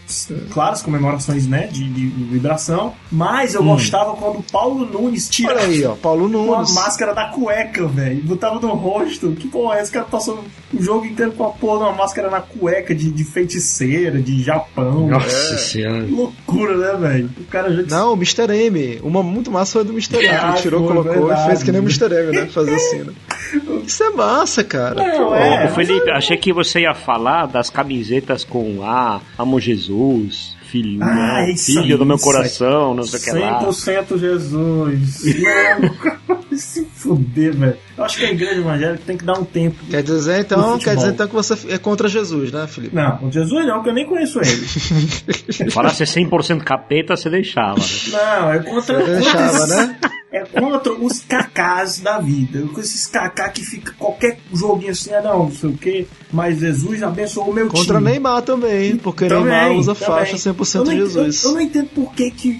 claro, as comemorações, né, de, de- de vibração, mas eu gostava quando o Paulo Nunes Hum. Olha aí, ó, Paulo uma Nunes. máscara da cueca, velho. Botava no rosto. Que porra é esse cara passou o jogo inteiro com a porra de uma máscara na cueca de, de feiticeira, de Japão. Nossa senhora. Que loucura, né, velho? O cara já Não, o Mr. M. Uma muito massa foi do Mr. M. Ah, Ele tirou, foi colocou verdade. e fez que nem o Mr. M, né? Fazer assim, né? Isso é massa, cara. Não, Pô, é. Felipe, achei que você ia falar das camisetas com Ah, amo Jesus, filho, Ah, né, isso filho aí, do meu aí. coração, não sei o que lá. 100% Jesus. Não, se fuder, velho. Eu acho que a igreja evangélica tem que dar um tempo. Quer dizer então, quer dizer então que você é contra Jesus, né, Felipe? Não, o Jesus não, que eu nem conheço ele. Falasse 100% capeta, você deixava. né? Não, é contra. Você deixava, contra- né? É contra os cacás da vida. Com esses cacá que fica qualquer joguinho assim, ah, não, não sei o quê. Mas Jesus abençoou o meu Contra time. Neymar também, porque Também, Neymar usa também. faixa Eu 100% não entendo- Jesus. Eu, eu não entendo por que que.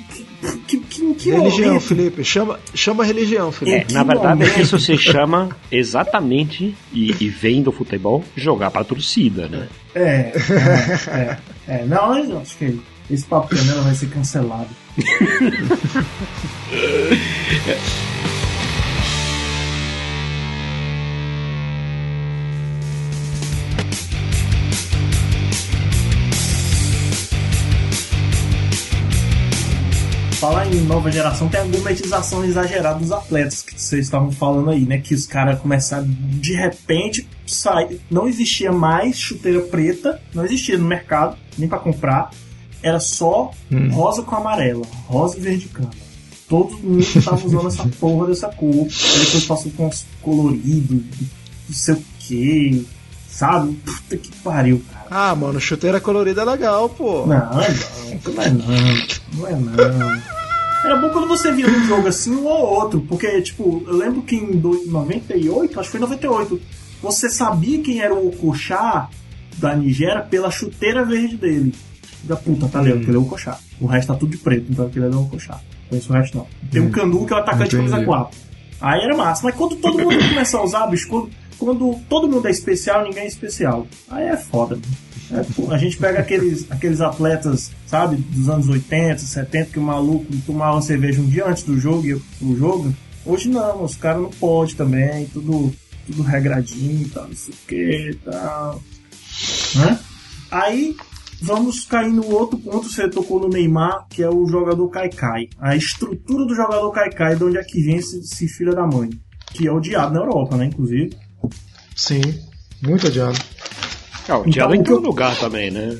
que, que, que, religião, momento- Felipe. Chama, chama religião, É, Felipe. que na verdade, momento? isso se chama exatamente, e, e vem do futebol, jogar pra torcida, né? É, é, é, é. Não, eu acho que esse papo canela vai ser cancelado. Falar em nova geração, tem a gourmetização exagerada dos atletas que vocês estavam falando aí, né? Que os caras começaram de repente sai, não existia mais chuteira preta, não existia no mercado, nem pra comprar. Era só rosa com amarela, rosa e verde cana. Todo mundo tava usando essa porra dessa cor. Aí depois passou com uns coloridos, não sei o que, sabe? Puta que pariu, cara. Ah, mano, chuteira colorida é legal, pô. Não, não, não é não. Não é não. Era bom quando você via um jogo assim um ou outro, porque, tipo, eu lembro que em do- 98, acho que foi 98, você sabia quem era o Okochá da Nigéria pela chuteira verde dele. Da puta, tá ligado? Porque ele é o Okochá. O resto tá tudo de preto, então aquele é o Okochá. Conheço o resto não. Tem um Canu que é o atacante de camisa Entendi. 4. Aí era massa. Mas quando todo mundo começa a usar, bicho, quando, quando todo mundo é especial, ninguém é especial. Aí é foda, mano. É, pô, a gente pega aqueles, aqueles atletas, sabe, dos anos 80, 70, que o maluco tomava cerveja um dia antes do jogo e o jogo. Hoje não, os caras não podem também, tudo, tudo regradinho e tal, não sei o que e tal. Né? Aí vamos cair no outro ponto, você tocou no Neymar, que é o jogador Kaikai. A estrutura do jogador Kaikai, de onde é que vem esse, esse filho da mãe. Que é odiado na Europa, né, inclusive. Sim, muito odiado. É, o Thiago Então, em eu- todo lugar também, né?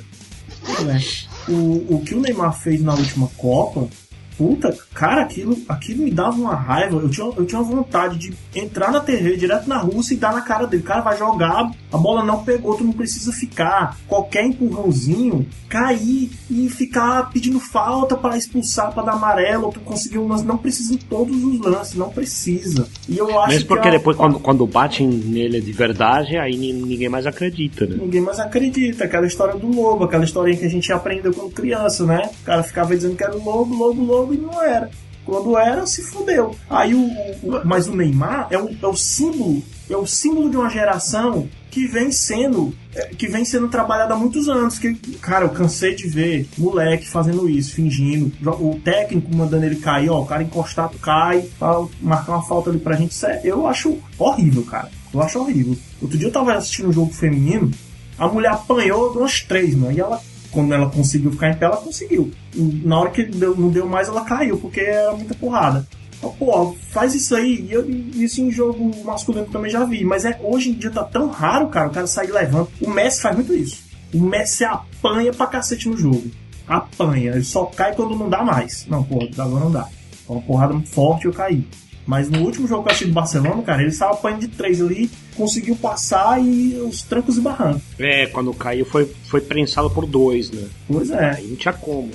né? O, o que o Neymar fez na última Copa, puta, cara, aquilo, aquilo me dava uma raiva. Eu tinha, eu tinha vontade de entrar na TV direto na Rússia e dar na cara dele. O cara vai jogar, a bola não pegou, tu não precisa ficar. Qualquer empurrãozinho, cair e ficar pedindo falta para expulsar, para dar amarelo, tu conseguir um lance. Não precisa em todos os lances, não precisa. E eu acho Mesmo porque que a- depois, quando, quando batem nele de verdade, aí ni- ninguém mais acredita, né? Ninguém mais acredita. Aquela história do lobo, aquela historinha que a gente aprendeu quando criança, né? O cara ficava dizendo que era o lobo, lobo, lobo e não era. Quando era, se fudeu. Aí o, o- o- mas o Neymar é, um, é o símbolo, é o símbolo de uma geração que vem sendo é, que vem sendo trabalhada há muitos anos. Que, cara, eu cansei de ver moleque fazendo isso, fingindo. O técnico mandando ele cair, ó, o cara encostado cai, pra marcar uma falta ali pra gente. Isso é- Eu acho horrível, cara. Eu acho horrível. Outro dia eu tava assistindo um jogo feminino, a mulher apanhou umas três, mano. E ela quando ela conseguiu ficar em pé, ela conseguiu. Na hora que deu, não deu mais, ela caiu, porque era muita porrada. Então, pô, faz isso aí. E eu, isso em jogo masculino também já vi. Mas é, hoje em dia tá tão raro, cara, o cara sair levando. O Messi faz muito isso. O Messi apanha pra cacete no jogo. Apanha. Ele só cai quando não dá mais. Não, pô, agora não dá. É uma porrada muito forte eu caí. Mas no último jogo que eu assisti do Barcelona, cara, ele estava apanhando de três ali, conseguiu passar e os trancos e barrancos. É, quando caiu foi, foi prensado por dois, né? Pois é. Aí não tinha como.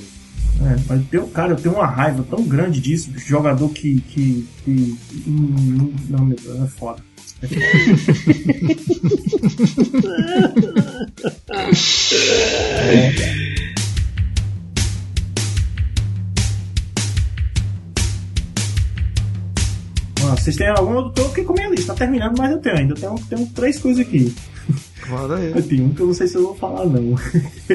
É, mas eu, cara, eu tenho uma raiva tão grande disso, de jogador que. que, que hum, não, meu Deus, é foda. É Vocês têm alguma? Eu tô aqui com minha lista, tá terminando, mas eu tenho ainda. Eu tenho, tenho três coisas aqui. Manda aí. Tem um que eu não sei se eu vou falar, não.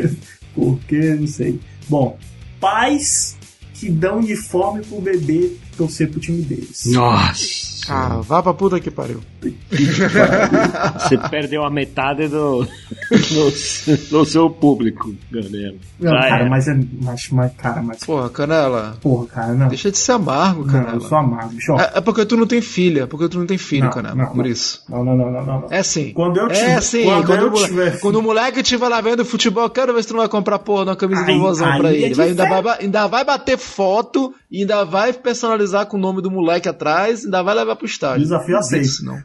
Porque, não sei. Bom, pais que dão uniforme pro bebê torcer pro time deles. Nossa! Ah, vá pra puta que pariu. Você perdeu a metade do, do, do seu público, galera. Não, cara, mas é. Mas, mas, cara, mas. Porra, Canela. Porra, cara, não. Deixa de ser amargo, Canela. Não, eu sou amargo, bicho. É, é, porque tu não tem filha, é porque tu não tem filho, não, Canela. Não, por não. isso. Não, não, não, não, não. É assim. Quando eu tiver. É assim, quando, quando, eu o, moleque, tiver... quando o moleque estiver lá vendo futebol, quero ver se tu não vai comprar porra na camisa Aí- do vozão pra é ele. Vai, ainda, vai, ainda vai bater foto, e ainda vai personalizar com o nome do moleque atrás, ainda vai levar pro estádio. Desafio aceito.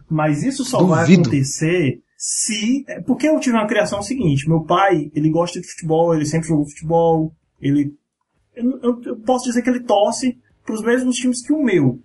Mas isso só vai Duvido. acontecer se. é, Porque eu tive uma criação seguinte: meu pai, ele gosta de futebol, ele sempre jogou futebol, ele. Eu, eu- eu posso dizer que ele torce pros mesmos times que o meu.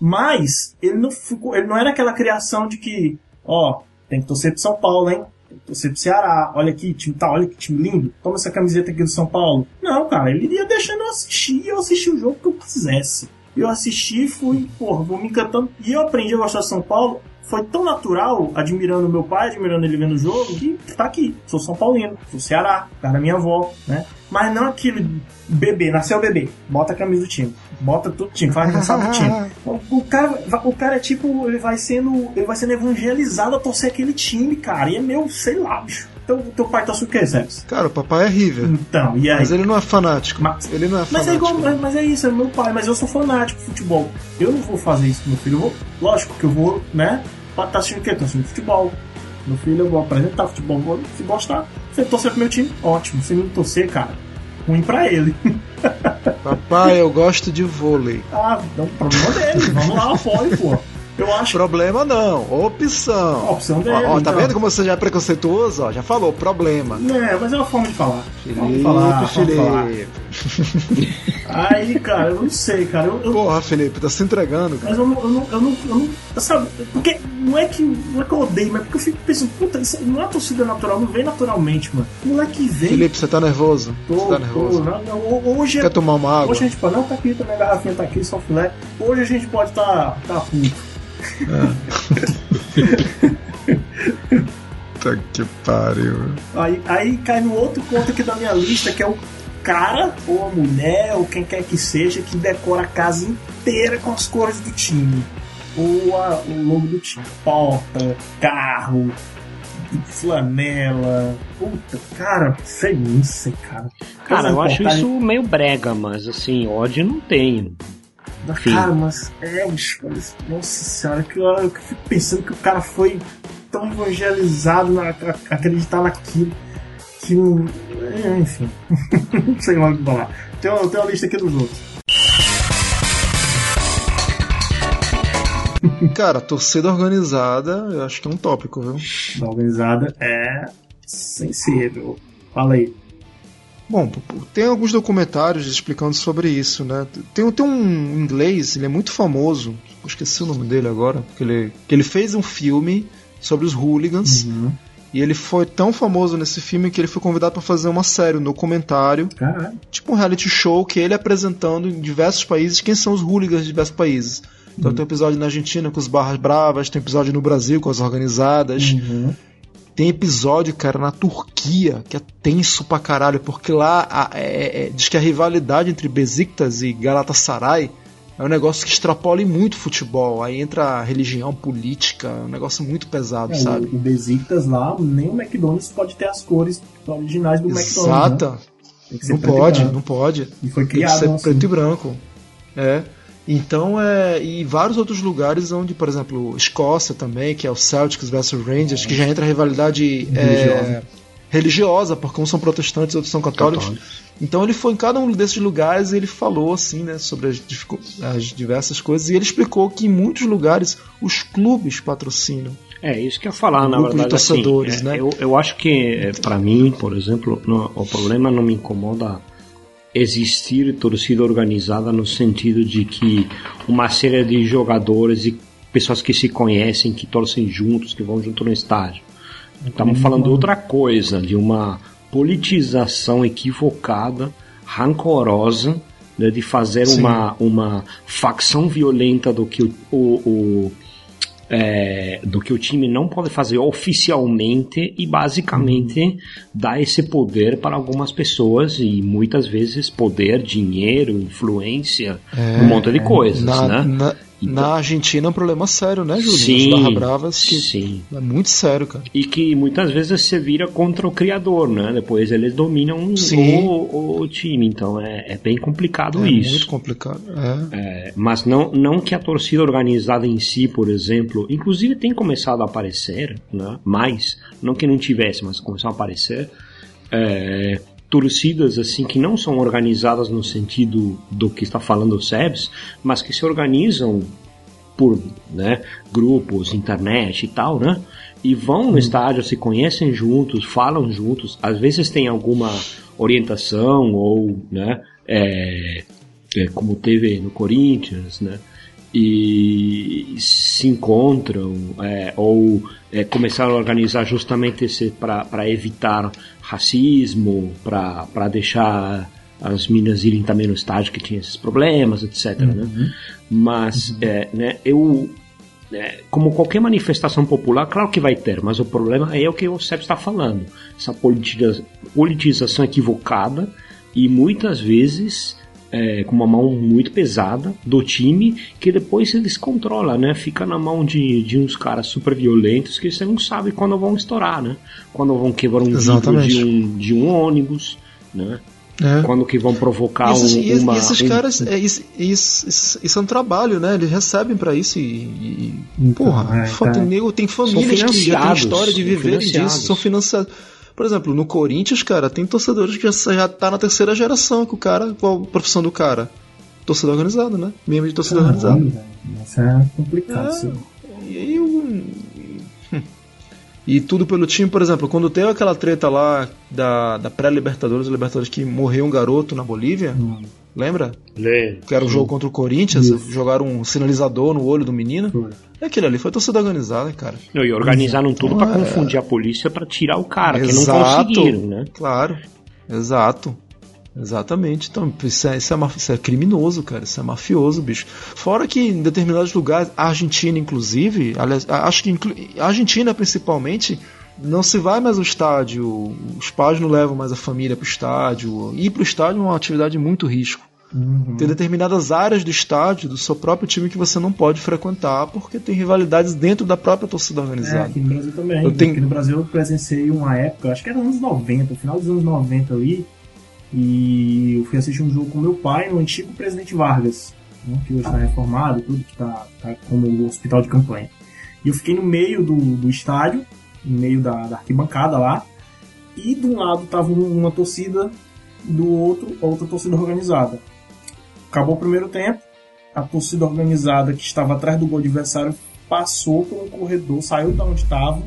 Mas ele não ficou. Ele não era aquela criação de que, ó, tem que torcer pro São Paulo, hein? Torcer pro Ceará. Olha aqui, time tá, olha que time lindo. Toma essa camiseta aqui do São Paulo. Não, cara, ele ia deixando eu assistir eu assisti o jogo que eu quisesse. Eu assisti, fui, porra, vou me encantando. E eu aprendi a gostar de São Paulo. Foi tão natural, admirando meu pai, admirando ele vendo o jogo, que tá aqui. Sou São Paulino, sou Ceará, cara da minha avó, né? Mas não aquele bebê, nasceu bebê, bota a camisa do time, bota todo o time, faz aniversário do time. O, o cara, o cara é tipo, ele vai sendo, ele vai sendo evangelizado a torcer aquele time, cara. E é meu, sei lá, bicho. Teu, teu pai torce o quê, Sebs? Cara, o papai é River. Então, e aí? Mas ele não é fanático. Mas- ele não é Mas fanático. é igual, mas, é isso, é meu pai, mas eu sou fanático de futebol. Eu não vou fazer isso com meu filho. Eu vou, lógico que eu vou, né? Pra tá assistindo o quê? Tô assistindo futebol. Meu filho, eu vou apresentar futebol. Vou, se gostar, ele torcer pro meu time, ótimo. Se não torcer, cara, ruim pra ele. Papai, eu gosto de vôlei. ah, então, problema dele. Vamos lá, apoio, pô. Eu acho Problema não, opção. A opção dele, Ó, ó, tá então. vendo como você já é preconceituoso? Ó, já falou, problema. É, mas é uma forma de falar. Forma de Felipe, falar, forma de falar. Felipe. Aí, cara, eu não sei, cara. Eu, eu- Porra, Felipe, tá se entregando, cara. Mas eu não, eu não, eu não, eu não- sabe, porque não é que não é que eu odeio, mas é porque eu fico pensando, puta, isso não é torcida natural, não vem naturalmente, mano. O moleque vem. Felipe, você tá nervoso? tô, Você tá tô, nervoso? não, não, hoje, Quer tomar uma água? hoje a gente pode, não, tá aqui também, a garrafinha tá aqui, só filé. Hoje a gente pode tá, tá puto. Puta que pariu. Aí, aí cai no outro ponto aqui da minha lista, que é o cara, ou a mulher, ou quem quer que seja, que decora a casa inteira com as cores do time. Ou a- o logo do time. Porta, carro, flanela. Puta, cara, sei, não sei, cara. Cara, eu acho isso meio brega, mas assim, ódio não Enfim. Cara, mas é, bicho, mas, nossa senhora, que eu, eu fico pensando que o cara foi tão evangelizado na a- acreditar naquilo que não. é, Enfim, não sei mais o que falar. Tem uma, tem uma lista aqui dos outros. Cara, torcida organizada, eu acho que é um tópico, viu? Da organizada é sensível. Fala aí. Bom, tem alguns documentários explicando sobre isso, né? Tem, tem um inglês, ele é muito famoso, eu esqueci o nome dele agora, porque ele, que ele fez um filme sobre os hooligans, e ele foi tão famoso nesse filme que ele foi convidado para fazer uma série, um documentário, Caralho. tipo um reality show que ele apresentando em diversos países quem são os hooligans de diversos países. Então tem um episódio na Argentina com os Barras Bravas, tem episódio no Brasil com as organizadas, Uhum. Tem episódio, cara, na Turquia, que é tenso pra caralho, porque lá a- é- é- diz que a rivalidade entre Besiktas e Galatasaray é um negócio que extrapola muito futebol. Aí entra religião, política, é um negócio muito pesado, É, sabe? o, Besiktas lá, nem o McDonald's pode ter as cores originais do McDonald's. Exata, Né? Tem que ser Não pode, não pode. E foi Tem que criado ser assim. preto e branco. É. Então, é, e vários outros lugares onde, por exemplo, Escócia também, que é o Celtics versus Rangers, que já entra a rivalidade é, Religiosa. porque uns são protestantes e outros são católicos. Católicos. Então ele foi em cada um desses lugares e ele falou assim, né, sobre as, as diversas coisas e ele explicou que em muitos lugares os clubes patrocinam. É, isso que eu falar, na Grupo de verdade. assim, torcedores, é, né? eu, eu acho que, para mim, por exemplo, o problema não me incomoda existir torcida organizada no sentido de que uma série de jogadores e pessoas que se conhecem, que torcem juntos, que vão junto no estádio. Estamos falando de outra coisa, de uma politização equivocada, rancorosa, né, de fazer Sim. uma, uma facção violenta do que o, o, o, é, do que o time não pode fazer oficialmente e basicamente dar esse poder para algumas pessoas e muitas vezes poder, dinheiro, influência, um monte de coisas, na, né? na, Então- na Argentina é um problema sério, né, Júlio? Sim, Nas Barra Bravas que sim. é muito sério, cara. E que muitas vezes se vira contra o criador, né? Depois eles dominam Sim. o, o time, então é, é bem complicado É isso. muito complicado. É. É, mas não, não que a torcida organizada em si, por exemplo, inclusive tem começado a aparecer, né? mais, não que não tivesse, mas começou a aparecer, é, torcidas assim que não são organizadas no sentido do que está falando o Sebs, mas que se organizam por né, grupos, internet e tal, né? E vão no estádio, se conhecem juntos, falam juntos, às vezes tem alguma orientação ou, né, é, é, como teve no Corinthians, né? E se encontram é, ou é, começaram a organizar justamente para evitar racismo, para deixar as minas irem também no estádio que tinha esses problemas, etc. Né? Mas é, né, eu é, como qualquer manifestação popular, claro que vai ter, mas o problema é o que o Sérgio está falando. Essa politiza- politização equivocada e muitas vezes é, com uma mão muito pesada do time que depois se descontrola, né? Fica na mão de, de uns caras super violentos que você não sabe quando vão estourar, né? Quando vão quebrar um vidro de um, de um ônibus, né? É. Quando que vão provocar esses, um, e esses- uma... e esses caras, é, isso, isso, isso- é um trabalho, né? Eles recebem pra isso e. e- porra, é, tá. tem, tem famílias que já têm financiados, história de viver disso, são financiados. Por exemplo, no Corinthians, cara, tem torcedores que já, já tá na terceira geração, que o cara, qual a profissão do cara? Torcida organizada, né? Membro de torcida organizada. Caralho, velho. Isso é complicado. É. isso. E aí o. E tudo pelo time, por exemplo, quando teve aquela treta lá da, da pré-Libertadores, Libertadores que morreu um garoto na Bolívia, Hum. Lembra? Lê. Que era o jogo contra o Corinthians, Isso. jogaram um sinalizador no olho do menino. Foi. Aquilo ali foi torcida organizada, cara. Não, e organizaram tudo para É. confundir a polícia para tirar o cara, que não Exato. conseguiram, né? Claro, exato. Exatamente. Então, isso é, isso, é, isso é criminoso, cara. Isso é mafioso, bicho. Fora que em determinados lugares, a Argentina, inclusive, aliás, acho que inclu- a Argentina principalmente, não se vai mais ao estádio. Os pais não levam mais a família pro estádio. Ir pro estádio é uma atividade de muito risco. Uhum. Tem determinadas áreas do estádio, do seu próprio time, que você não pode frequentar porque tem rivalidades dentro da própria torcida É, organizada. aqui no Brasil também. Eu tenho- Aqui no Brasil eu presenciei uma época, acho que era anos 90, final dos anos 90 ali, e eu fui assistir um jogo com meu pai no antigo Presidente Vargas, né, que hoje está reformado, tudo que está tá como o hospital de campanha. E eu fiquei no meio do, do estádio, no meio da, da arquibancada lá, e de um lado tava um- uma torcida, do outro, outra torcida organizada. Acabou o primeiro tempo, a torcida organizada que estava atrás do gol adversário passou por um corredor, saiu da onde estava,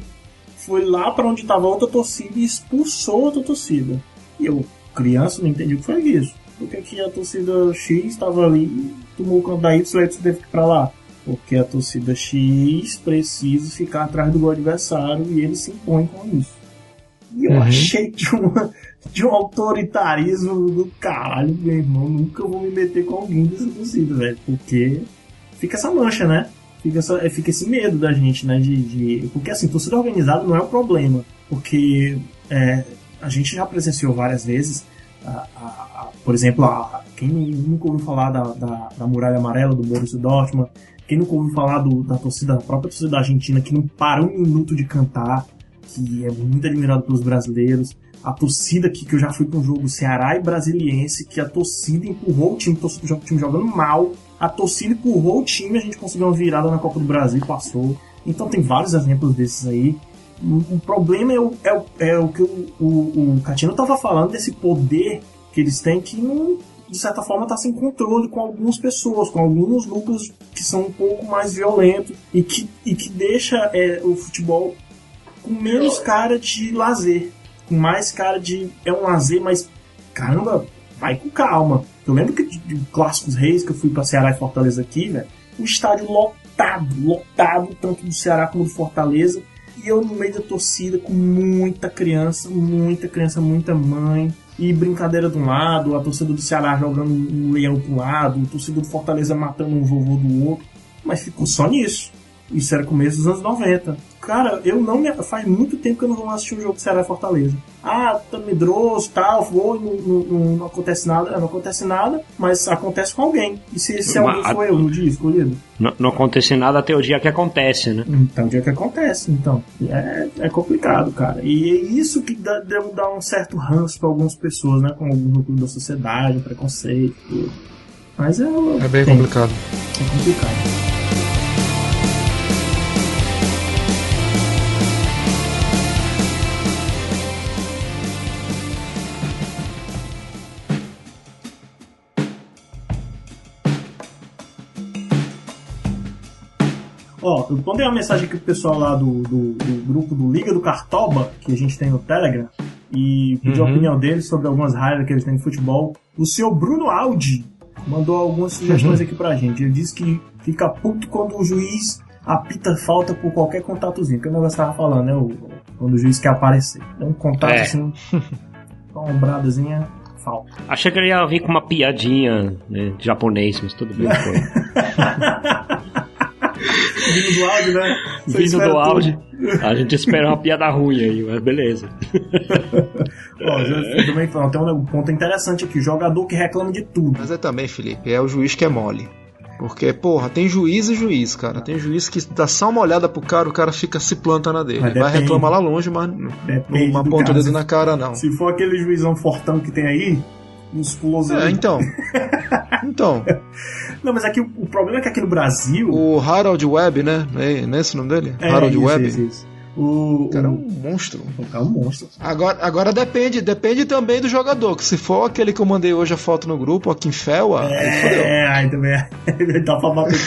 foi lá para onde estava outra torcida e expulsou outra torcida. E eu, criança, não entendi o que foi isso. Porque que a torcida X estava ali tomou o canto da Y e teve que ir para lá. Porque a torcida X precisa ficar atrás do gol adversário e ele se impõe com isso. E eu Uhum. achei de, uma, de um autoritarismo do caralho, meu irmão. Nunca vou me meter com alguém dessa torcida, velho. Porque fica essa mancha, né? Fica, essa, é, fica esse medo da gente, né? De, de- porque assim, torcida organizada não é o problema. Porque é, a gente já presenciou várias vezes, a- a- a- por exemplo, a- quem nunca ouviu falar da, da, da muralha amarela do Borussia Dortmund, quem nunca ouviu falar do- da torcida, da própria torcida da Argentina que não para um minuto de cantar, que é muito admirado pelos brasileiros. A torcida aqui, que eu já fui para um jogo Ceará e Brasiliense, que a torcida empurrou o time, o time jogando mal. A torcida empurrou o time, a gente conseguiu uma virada na Copa do Brasil e passou. Então tem vários exemplos desses aí. O problema é o, é o, é o que o, o, o Catino estava falando, desse poder que eles têm que não, de certa forma está sem controle com algumas pessoas, com alguns núcleos que são um pouco mais violentos e que, e que deixa é, o futebol com menos cara de lazer, com mais cara de é um lazer, mas caramba, vai com calma. Eu lembro que de, de Clássicos Reis, que eu fui para Ceará e Fortaleza aqui, velho, o estádio lotado, lotado, tanto do Ceará como do Fortaleza, e eu no meio da torcida com muita criança, muita criança, muita mãe, e brincadeira de um lado, a torcida do Ceará jogando um leão para um lado, a torcida do Fortaleza matando um vovô do outro, mas ficou só nisso. Isso era começo dos anos 90. Cara, eu não me. Faz muito tempo que eu não vou assistir um jogo de Ceará e Fortaleza. Ah, tá medroso, tal, vou, não, não, não, acontece nada. Não acontece nada, mas acontece com alguém. E se esse alguém for eu no dia escolhido? Não, não acontece nada até o dia que acontece, né? Então, o dia que acontece, então. É, é complicado, cara. E é isso que dá, deve dar um certo ranço pra algumas pessoas, né? Com algum grupo da sociedade, preconceito, tudo. Mas é. É bem tem. complicado. É complicado. Ó, eu mandei uma mensagem aqui pro pessoal lá do, do, do, grupo do Liga do Cartoba, que a gente tem no Telegram, e pedi uhum. a opinião deles sobre algumas raivas que eles têm no futebol. O senhor Bruno Aldi mandou algumas sugestões uhum. aqui pra gente. Ele disse que fica puto quando o juiz apita falta por qualquer contatozinho, que o negócio tava falando, né? O, quando o juiz quer aparecer. É um contato é. assim, uma ombradazinha, falta. Achei que ele ia vir com uma piadinha né, japonês, mas tudo bem, foi. Vindo do áudio, né? Você Vindo do áudio. A gente espera uma piada ruim aí, mas beleza. Ó, também falo, tem um ponto interessante aqui: jogador que reclama de tudo. Mas é também, Felipe, é o juiz que é mole. Porque, porra, tem juiz e juiz, cara. Tem juiz que dá só uma olhada pro cara, o cara fica se planta na dele. Vai reclamar lá longe, mas depende não aponta o dedo na cara, não. Se for aquele juizão fortão que tem aí, musculoso. É, então. então. Não, mas aqui o problema é que aqui no Brasil. O Harold Webb, né? É, não é esse o nome dele? É, Harold isso, Webb. Isso, isso. O, o cara é um monstro. O cara é um monstro. Agora, agora depende, depende também do jogador. Que se for aquele que eu mandei hoje a foto no grupo, a Felwa, é, aí fodeu. É, aí também é. Ele dá pra bater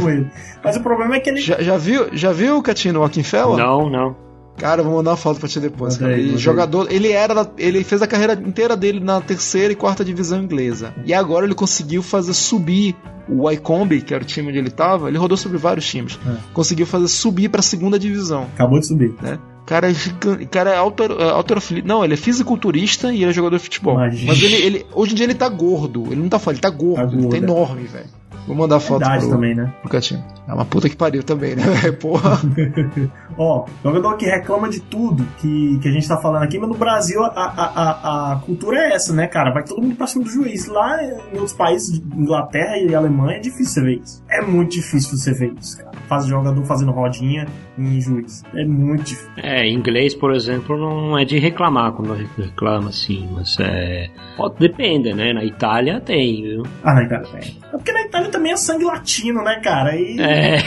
com ele. Mas o problema é que ele. Já, já viu, já viu, Catino, o Felwa? Não, não. Cara, vou mandar uma foto pra ti depois, cara. Aí, jogador, ele era, ele fez a carreira inteira dele na terceira e quarta divisão inglesa. E agora ele conseguiu fazer subir o Wycombe, que era o time onde ele tava, ele rodou sobre vários times. É. Conseguiu fazer subir pra segunda divisão. Acabou de subir. Né? Cara é gigante. Cara é autorofilista. Não, ele é fisiculturista e ele é jogador de futebol. Mas, Mas ele, ele, hoje em dia ele tá gordo. Ele não tá falando, ele tá gordo. Tá ele tá enorme, velho. Vou mandar foto Idade pro, também, né? pro Catinho. É uma puta que pariu também, né? Porra. Ó, jogador que reclama de tudo que, que a gente tá falando aqui, mas no Brasil a, a, a, a cultura é essa, né, cara? Vai todo mundo pra cima do juiz. Lá em outros países, Inglaterra e Alemanha, é difícil você ver isso. É muito difícil você ver isso, cara. Faz jogador fazendo rodinha em juiz. É muito difícil. É, inglês, por exemplo, não é de reclamar quando reclama assim, mas é. Pode, depende, né? Na Itália tem, viu? Ah, na Itália tem. É porque na Itália também é sangue latino, né, cara? E... É.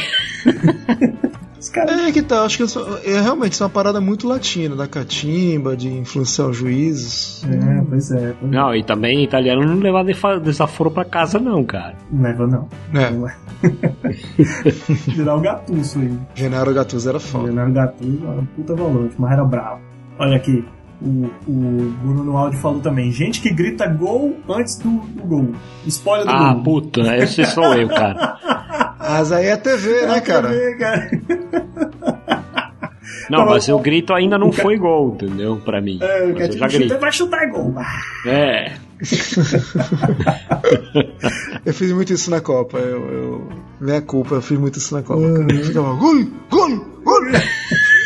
Cara... É que tá, acho que é realmente isso é uma parada muito latina, da catimba, de influenciar os juízes. É, pois é. Pois não, e também italiano não levar desaforo pra casa, não, cara. Não leva, não. É. Não é. General Gattuso aí. General Gattuso era foda. General Gattuso era um puta volante, mas era bravo. Olha aqui, o, o Bruno no áudio falou também. Gente que grita gol antes do, do gol. Spoiler do ah, gol. Ah, puta, esse sou eu, cara. Mas aí é TV, né, é cara? TV, cara. Não, mas o grito ainda não foi gol, entendeu? Pra mim. É, eu já grito. vai chutar gol. É. eu fiz muito isso na Copa. Eu, eu... Minha culpa, eu fiz muito isso na Copa. Uhum. Eu ficava, gol, gol, gol.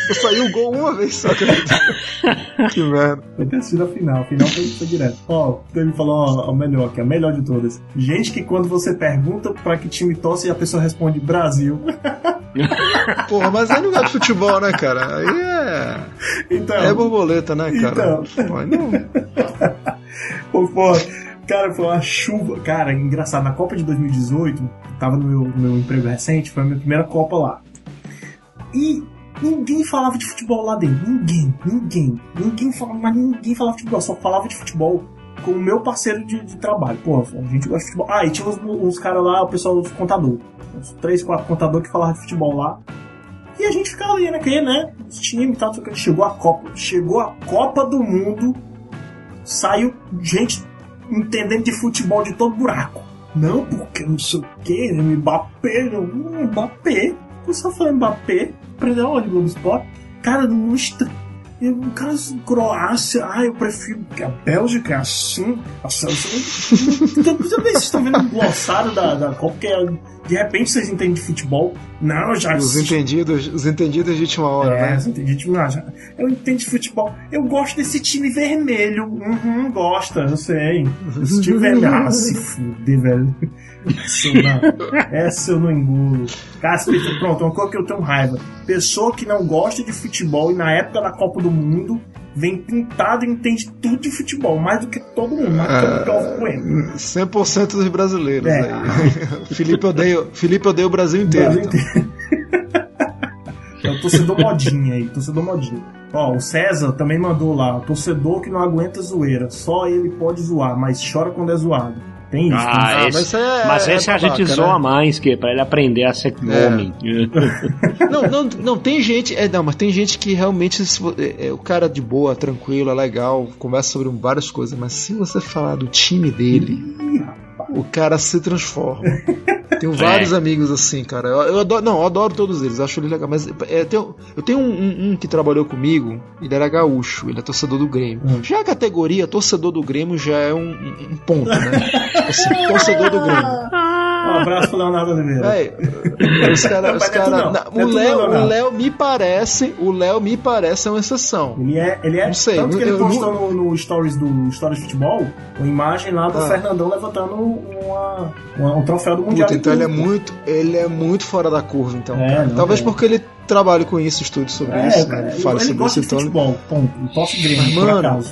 Eu saí o gol uma vez só, Que merda. Foi ter sido a final. A final foi, foi direto. Ó, ele falou o melhor, que é a melhor de todas. Gente que quando você pergunta pra que time torce, a pessoa responde Brasil. Porra, mas aí não gosta de futebol, né, cara? Aí é. Então, É borboleta, né, cara? Então. Pô, não. Pô, pô, cara, foi uma chuva. Cara, engraçado, na Copa de 2018, tava no meu, no meu emprego recente, foi a minha primeira Copa lá. E ninguém falava de futebol lá dentro. Ninguém, ninguém. Ninguém falava, mas ninguém falava de futebol, só falava de futebol com o meu parceiro de, de trabalho. Pô, a gente gosta de futebol. Ah, e tinha uns, uns caras lá, o pessoal dos contador. Uns três, quatro contadores que falavam de futebol lá. E a gente ficava ali, né? Que, né? Os times e tal, que chegou a Copa. Chegou a Copa do Mundo saiu gente entendendo de futebol de todo buraco. Não, porque não sei o que, Mbappé, não, Mbappé. Eu só falei Mbappé, aprendeu onde Globo Esporte. Cara, não está. Eu, cara, Croácia, ah, eu prefiro que a Bélgica é assim. A. Então, vocês estão vendo um glossário da, da Copa, porque de repente vocês entendem de futebol. Não, já Os entendidos, os entendidos de última hora, é, né? você entende, tipo, ah, já- eu entendo de futebol. Eu gosto desse time vermelho. Uhum, gosta, eu sei. Esse time vermelho. Ah, se fuder, velho. Essa eu não, essa eu não engulo. Se- pronto, uma coisa que eu tenho raiva. Pessoa que não gosta de futebol e na época da Copa do Mundo vem pintado e entende tudo de futebol, mais do que todo mundo, mais do que o Galvão Bueno. 100% dos brasileiros É. aí. Felipe odeia, Felipe odeia o Brasil inteiro. Brasil então. inteiro. É o torcedor modinha aí, torcedor modinha. Ó, o César também mandou lá, torcedor que não aguenta zoeira, só ele pode zoar, mas chora quando é zoado. Tem isso, Ah, tem Ah, esse, mas isso é- mas é esse a gente zoa né? mais, que é pra ele aprender a ser É. homem. Não, não, não, tem gente. É, não, mas tem gente que realmente. É, é o cara de boa, tranquilo, é legal, conversa sobre várias coisas, mas se você falar do time dele, Ih, rapaz. O cara se transforma. Tenho vários amigos assim, cara. Eu, eu adoro, não, eu adoro todos eles, acho ele legal. Mas é, tenho- eu tenho um, um- um que trabalhou comigo, ele era gaúcho, ele é torcedor do Grêmio. Hum. Já a categoria torcedor do Grêmio já é um, um- ponto, né? Tipo assim, torcedor do Grêmio. Um abraço pro Leonardo Oliveira. Véi, os caras. É cara, Não é o Léo. Léo me parece. O Léo me parece uma exceção. Ele é, ele é Não sei, tanto que ele eu postou no, no stories do Stories de Futebol uma imagem lá do Ah. Fernandão levantando uma, uma- um troféu do Mundial. Puta, então ele é muito. Ele é muito fora da curva, então, É, não, Talvez é. porque ele trabalhe com isso, estude sobre É, isso, né? ele, Fale ele sobre isso, então. futebol, ponto. Torce Grêmio, Mano.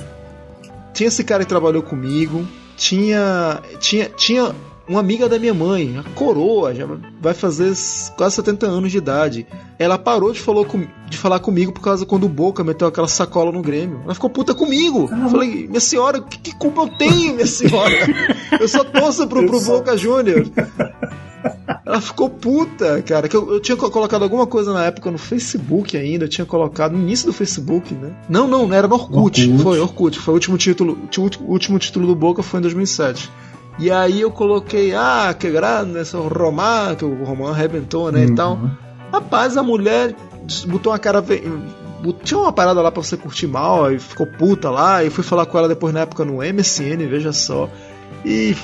Tinha esse cara que trabalhou comigo, tinha. Tinha. Tinha uma amiga da minha mãe, a coroa, já vai fazer quase 70 anos de idade. Ela parou de, falou com- de falar comigo por causa quando o Boca meteu aquela sacola no Grêmio. Ela ficou puta comigo. Caramba. Falei, minha senhora, que, que culpa eu tenho, minha senhora? Eu só torço pro, Eu pro só- Boca Júnior. Ela ficou puta, cara. Que eu, eu tinha co- colocado alguma coisa na época no Facebook ainda. Eu tinha colocado no início do Facebook, né? Não, não, não era no Orkut. Orkut. Foi Orkut. Foi o último título. O último- o último título do Boca foi em 2007. E aí eu coloquei, ah, que grande, esse Román, que o Román arrebentou, né? E tal. Uhum. Rapaz, a mulher botou uma cara. Tinha uma parada lá pra você curtir mal, aí ficou puta lá, e fui falar com ela depois na época no MSN, veja só. E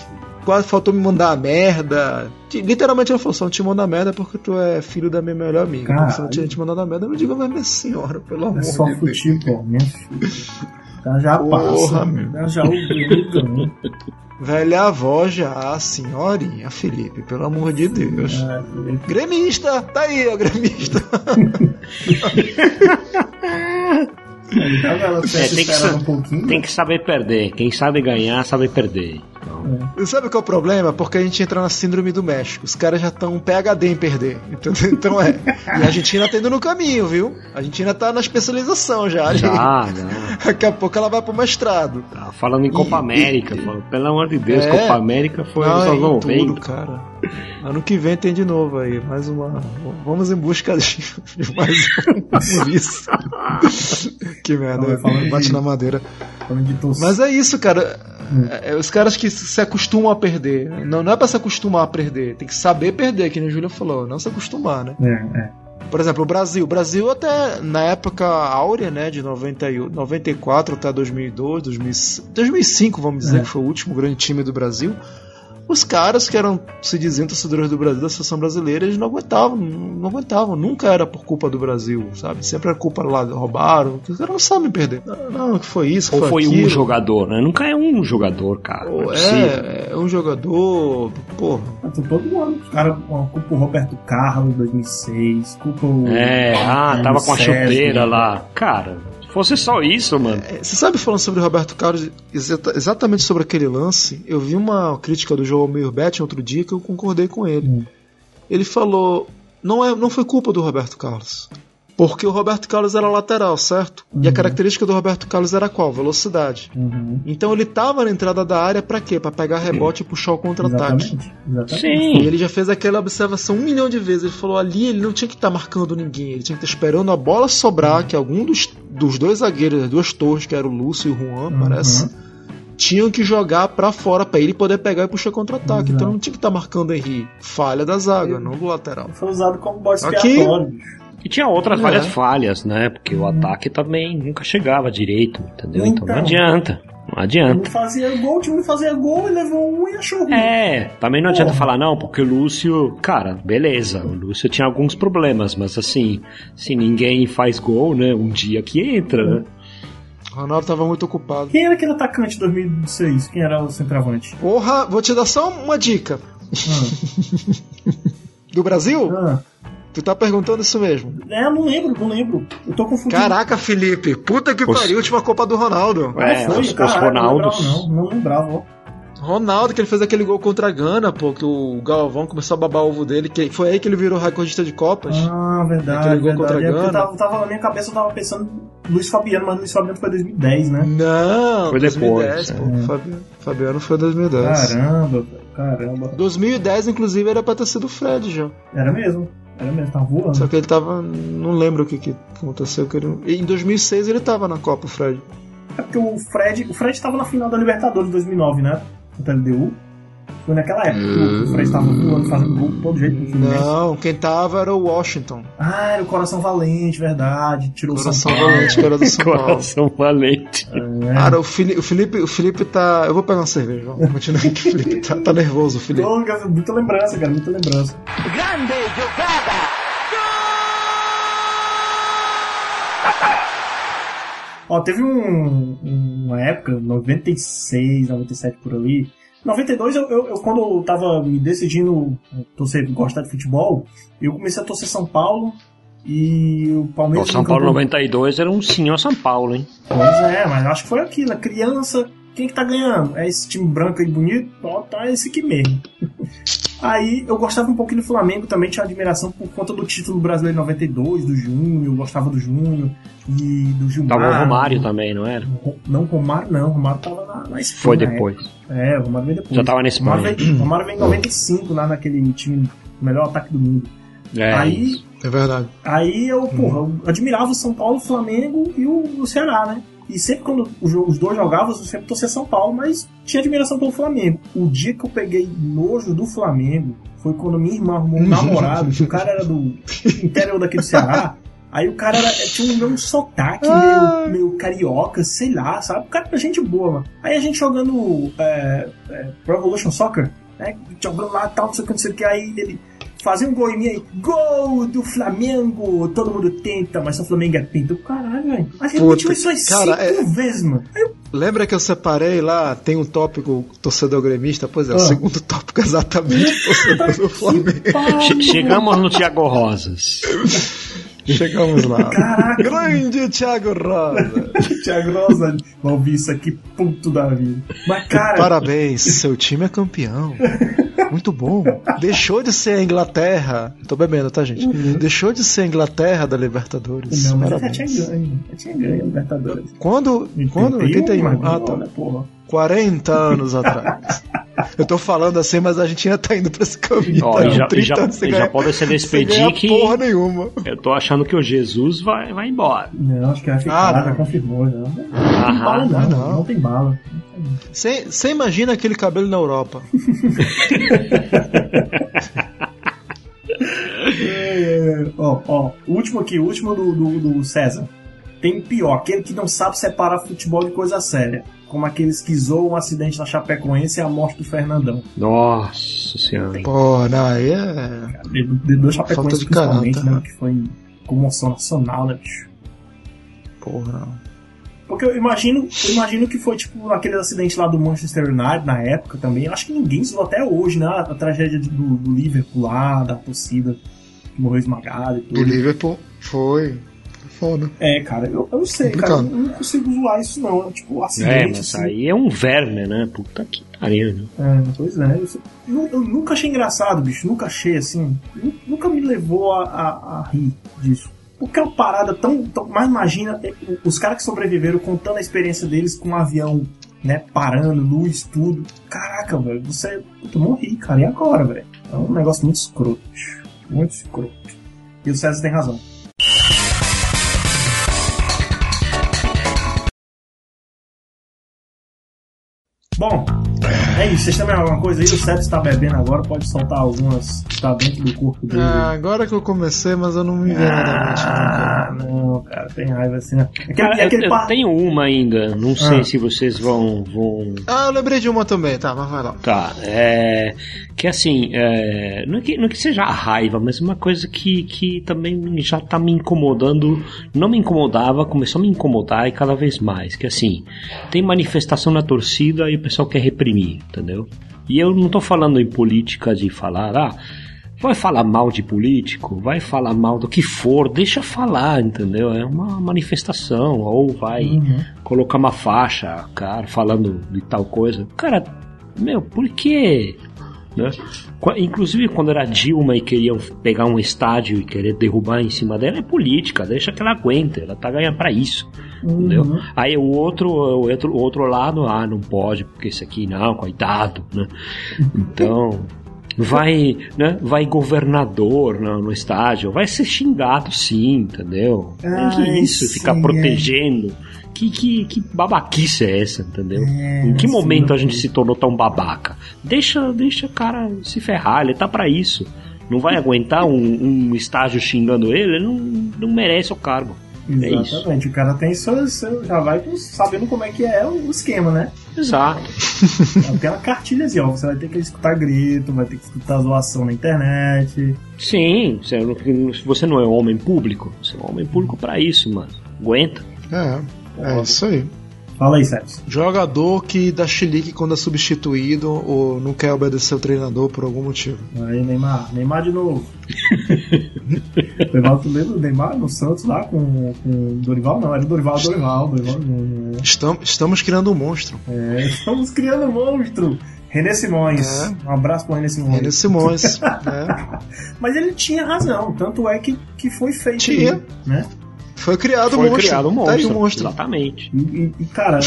quase faltou me mandar a merda. Literalmente ela falou: só não te manda merda porque tu é filho da minha melhor amiga. Porque se não Caralho. tinha te mandado a merda, eu digo, mas minha senhora, pelo amor É só de Deus. futebol, minha filha. Ela já Porra, passa. meu. Ela já o Grêmio ganha. Velha avó já, senhorinha, Felipe, pelo amor de Deus. É, ele- Gremista! Tá aí, ó, gremista! ela É, tem que um pouquinho. Tem que saber perder. Quem sabe ganhar, sabe perder. Então, E sabe qual é o problema? Porque a gente entra na síndrome do México. Os caras já estão PHD em perder. Entendeu? Então é. E a Argentina tá indo no caminho, viu? A Argentina tá na especialização já. já, já. Daqui a pouco ela vai pro mestrado. Tá falando em Copa E- América, e- falando, pelo amor de Deus, É. Copa América foi Não, nos é anos em 90. tudo, cara. Ano que vem tem de novo aí. Mais uma. Vamos em busca de, mais um vice. que merda. Não, de- Bate na madeira. Mas é isso, cara. É, é os caras que se acostumam a perder. Não, não é pra se acostumar a perder. Tem que saber perder, que nem o Júlio falou. Não se acostumar, né? É, é. Por exemplo, o Brasil. O Brasil até na época áurea, né? De 90, e- 94 até 2002, 2000, 2005, vamos dizer, É. que foi o último grande time do Brasil. Os caras que eram, se diziam torcedores do Brasil, da seleção brasileira, eles não aguentavam, não aguentavam. Nunca era por culpa do Brasil, sabe? Sempre era culpa lá, roubaram. Os caras não sabem perder. Não, não, que foi isso, Ou foi, foi um jogador, né? Nunca é um jogador, cara. É possível. É, é um jogador. Porra. Então, todo ano. Os caras culpa o Roberto Carlos 2006, culpa o. É, ah, o tava com a chuteira lá. Cara, fosse só isso, mano. É, Você sabe, falando sobre o Roberto Carlos, exata- exatamente sobre aquele lance, eu vi uma crítica do João Meir Bet outro dia que eu concordei com ele. Hum. Ele falou: não, é, não foi culpa do Roberto Carlos. Porque o Roberto Carlos era lateral, certo? E a Uhum. característica do Roberto Carlos era qual? Velocidade. Uhum. Então ele tava na entrada da área pra quê? Pra pegar rebote e puxar o contra-ataque. Exatamente. Exatamente. E Sim. ele já fez aquela observação um milhão de vezes. Ele falou ali, ele não tinha que estar marcando ninguém, ele tinha que estar esperando a bola sobrar, que algum dos, dos dois zagueiros, das duas torres, que era o Lúcio e o Juan, Uhum. parece, tinham que jogar pra fora pra ele poder pegar e puxar contra-ataque. Então não tinha que estar marcando o Henry. Falha da zaga, não do lateral. Foi usado como bode Aqui- expiatório, bicho. E tinha outras É. várias falhas, né? Porque o ataque também nunca chegava direito, entendeu? Então, não Então. adianta. Não Não adianta. fazia gol, o time não fazia gol e levou um e achou ruim. É, também não adianta Porra. falar não, porque o Lúcio, cara, beleza, o Lúcio tinha alguns problemas, mas assim, se ninguém faz gol, né, um dia que entra, né? O Ronaldo tava muito ocupado. Quem era aquele atacante de 2006? Quem era o centroavante? Porra, vou te dar só uma dica. Do Brasil? Ah, Tu tá perguntando isso mesmo. é, eu não lembro, não lembro. Eu tô confundindo. Caraca, Felipe, puta que Os- pariu, última Copa do Ronaldo. É, foi, os, os Ronaldos. Não lembrava, não, não lembrava. Ronaldo, que ele fez aquele gol contra a Gana, pô, que o Galvão começou a babar o ovo dele, que foi aí que ele virou recordista de Copas. Ah, verdade. Aquele gol contra a É Gana. tava, tava na minha cabeça, eu tava pensando Luiz Fabiano, mas Luiz Fabiano foi 2010, né? Não, Foi 2010, depois, pô. é. Fabiano, Fabiano foi 2010. Caramba, caramba. 2010, inclusive, era pra ter sido o Fred já. Era mesmo, era mesmo, tava voando. Só que ele tava. Não lembro o que, que aconteceu. Que ele... e Em 2006 ele tava na Copa, o Fred. É porque o Fred, o Fred tava na final da Libertadores de 2009, né? Contra a LDU. Foi naquela época que o Fred tava voando, fazendo gol de todo jeito. Não, quem tava era o Washington. Ah, era o Coração Valente, verdade. Tirou o Coração São. Valente, que era do São Paulo. Coração valente. É. Cara, o Felipe, o Felipe, o Felipe tá. Eu vou pegar uma cerveja, vamos continuar aqui. O Felipe tá, tá nervoso, o Felipe. Cara, muita lembrança, cara, muita lembrança. Ó, teve um, uma época, 96, 97 por ali. 92, eu, eu, eu quando eu tava me decidindo torcer, gostar de futebol, eu comecei a torcer São Paulo e o O Palmeiras. São no Paulo campo- 92 era um ao São Paulo, hein? Pois é, mas acho que foi aquilo. A criança, quem que tá ganhando? É esse time branco e bonito? Ó, tá esse aqui mesmo. Aí eu gostava um pouquinho do Flamengo, também tinha admiração por conta do título brasileiro 92, do Júnior, eu gostava do Júnior e do Gilmar. Tava o Romário também, não era? Não, Romário não, Romário tava na, na Espanha. Foi depois. época. É, o Romário veio depois. Já tava na Espanha. Romário veio, Romário veio em 95 lá naquele time, melhor ataque do mundo. É, Aí. É verdade. Aí eu, porra, eu admirava o São Paulo, o Flamengo e o, o Ceará, né? E sempre quando os, dois jogavam, eu sempre torcia São Paulo, mas tinha admiração pelo Flamengo. O dia que eu peguei nojo do Flamengo foi quando minha irmã arrumou um namorado, que o cara era do interior daqui do Ceará. Aí o cara era, tinha um meu sotaque meio, meio carioca, sei lá, sabe? O cara era gente boa, mano. Aí a gente jogando é, é, Pro Evolution Soccer, né? Jogando lá e tal, não sei o que, não sei o que. Aí ele fazia um gol em mim aí, gol do Flamengo, todo mundo tenta, mas só o Flamengo é pinto. Caralho, velho. A gente Puta, repetiu isso aí cara, cinco é- vezes, mano. Aí eu, Lembra que eu separei lá, tem um tópico torcedor gremista? Pois é, o Ah. segundo tópico é exatamente torcedor do Flamengo. Che- Chegamos no Thiago Rosas. Chegamos lá. Caraca. Grande Thiago Rosa. Thiago Rosa, vai ouvir isso aqui, puto da vida. Mas, cara, Parabéns, seu time é campeão. Muito bom. Deixou de ser a Inglaterra. Tô bebendo, tá, gente? Deixou de ser a Inglaterra da Libertadores. Uhum. não, mas Parabéns. tinha ganho, já tinha ganho, Libertadores. Quando? Quando? 81? mas Ah, tá. porra. 40 anos atrás. Eu tô falando assim, mas a gente ainda tá indo pra esse caminho. Ó, tá? e já, 30 e já, anos já pode se sem despedir que porra nenhuma. eu tô achando que o Jesus vai, vai embora. Não, acho que vai ficar, Ah, não. já confirmou, já. Não tem Aham. bala, não, Ah, não, não. tem bala. Você imagina aquele cabelo na Europa. Ó, ó, último aqui, o último do, do, do César. Tem pior, aquele que não sabe separar futebol de coisa séria. Como aqueles que zoam um acidente na Chapecoense e a morte do Fernandão. Nossa senhora. Pô, não, aí é. De, de, do Chapecoense principalmente, caráter, né? né? Que foi comoção nacional, né, bicho? Porra, não. Porque eu imagino, eu imagino que foi tipo aquele acidente lá do Manchester United na época também. Eu acho que ninguém zoou até hoje, né? A, tragédia do, do Liverpool lá, da torcida que morreu esmagada e Do tudo. Liverpool foi. Foda. É, cara, eu, eu não sei, cara, eu não consigo zoar isso não. Tipo, acidente. É, mas assim, aí é um verme, né? Puta que pariu. né? É, pois é. Eu, eu- nunca achei engraçado, bicho. Nunca achei assim. nu- Nunca me levou a, a, a rir disso. Porque é uma parada tão. tão mas imagina é, os caras que sobreviveram contando a experiência deles com um avião, né? Parando, luz, tudo. Caraca, velho. Você. Puta, eu morri, cara. E agora, velho? É um negócio muito escroto. Muito escroto. E o César tem razão. Bom, é isso. Vocês têm mais alguma coisa aí? O Sérgio está bebendo agora, pode soltar algumas que tá dentro do corpo dele. Ah, agora que eu comecei, mas eu não me nada não, cara. Ah, não, cara, tem raiva assim, né? Aquele, Cara, eu, aquele eu par- tenho uma ainda, não sei Ah. se vocês vão, vão Ah, eu lembrei de uma também, tá, mas vai lá. Tá, é. Que assim, é, não, é que, não é que seja a raiva, mas uma coisa que, que também já tá me incomodando. Não me incomodava, começou a me incomodar e cada vez mais. Que assim, tem manifestação na torcida e o pessoal quer reprimir, entendeu? E eu não tô falando em política de falar, ah. Vai falar mal de político, vai falar mal do que for, deixa falar, entendeu? É uma manifestação, ou vai Uhum. colocar uma faixa, cara, falando de tal coisa. Cara, meu, por quê? Né? Inclusive quando era Dilma e queriam pegar um estádio e querer derrubar em cima dela, é política, deixa que ela aguente, ela tá ganhando pra isso. Entendeu? Uhum. Aí o outro, o outro, o outro lado, ah, não pode, porque esse aqui não, coitado, né? Então, vai, né, vai governador no, no estádio, vai ser xingado sim, entendeu? Ah, que isso, sim, ficar é. Que, que, que babaquice é essa, entendeu? É, em que momento a gente se tornou tão babaca? Deixa, deixa o cara se ferrar, ele tá pra isso. Não vai aguentar um, um estágio xingando ele, ele não, não merece o cargo. É isso. Exatamente, o cara tem seu, seu- já vai sabendo como é que é o esquema, né? Exato. É aquela cartilha assim, ó, você vai ter que escutar grito, vai ter que escutar zoação na internet. Sim, você não- se você não é homem público, você é um homem público pra isso, mano. Aguenta. É, é isso aí. Fala aí, Sérgio. Jogador que dá chilique quando é substituído ou não quer obedecer o treinador por algum motivo. Aí, Neymar, Neymar de novo. Neymar, tu lembra do Neymar no Santos lá com, com o Dorival? Não, era o Dorival, Dorival, Dorival. Dorival. Estamos, estamos criando um monstro. É, estamos criando um monstro. René Simões. É. Um abraço pro René Simões. René Simões. é. Mas ele tinha razão, tanto é que, que foi feito. Tinha. Né? Foi criado Foi um monstro. criado um Tá aí monstro. o monstro. Exatamente. E, e- cara,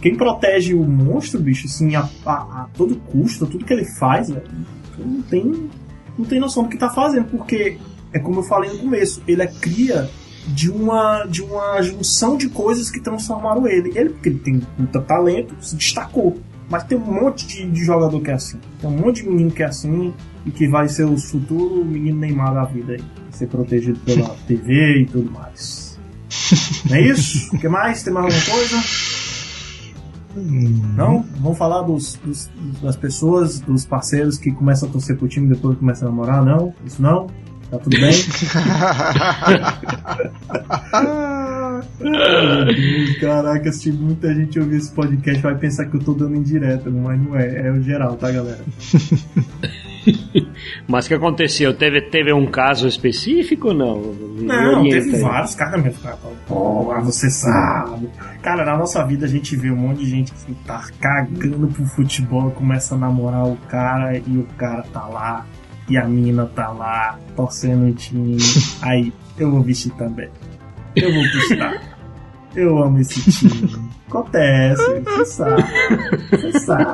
quem protege o monstro, bicho, assim, a, a- a todo custo, tudo que ele faz, velho, não tem, não tem noção do que tá fazendo, porque é como eu falei no começo, ele é cria de uma, de uma junção de coisas que transformaram ele. Ele, porque ele tem muito talento, se destacou. Mas tem um monte de, de jogador que é assim. Tem um monte de menino que é assim e que vai ser o futuro menino Neymar da vida aí. Ser protegido pela TV e tudo mais. Não é isso? O que mais? Tem mais alguma coisa? Não? Vamos falar dos, dos- das pessoas, dos parceiros que começam a torcer pro time e depois começam a namorar? Não? Isso não? Tá tudo bem? Caraca, se muita gente ouvir esse podcast vai pensar que eu tô dando indireta, mas não é, é o geral, tá galera? Mas o que aconteceu? Teve, teve um caso específico ou não? Não, orienta teve vários. Cara, Pô, mas você sabe. Cara, na nossa vida a gente vê um monte de gente que tá cagando pro futebol, começa a namorar o cara e o cara tá lá. E a mina tá lá, torcendo o time. Aí, eu vou vestir também. Eu vou gostar. Eu amo esse time. Acontece, você sabe. Você sabe.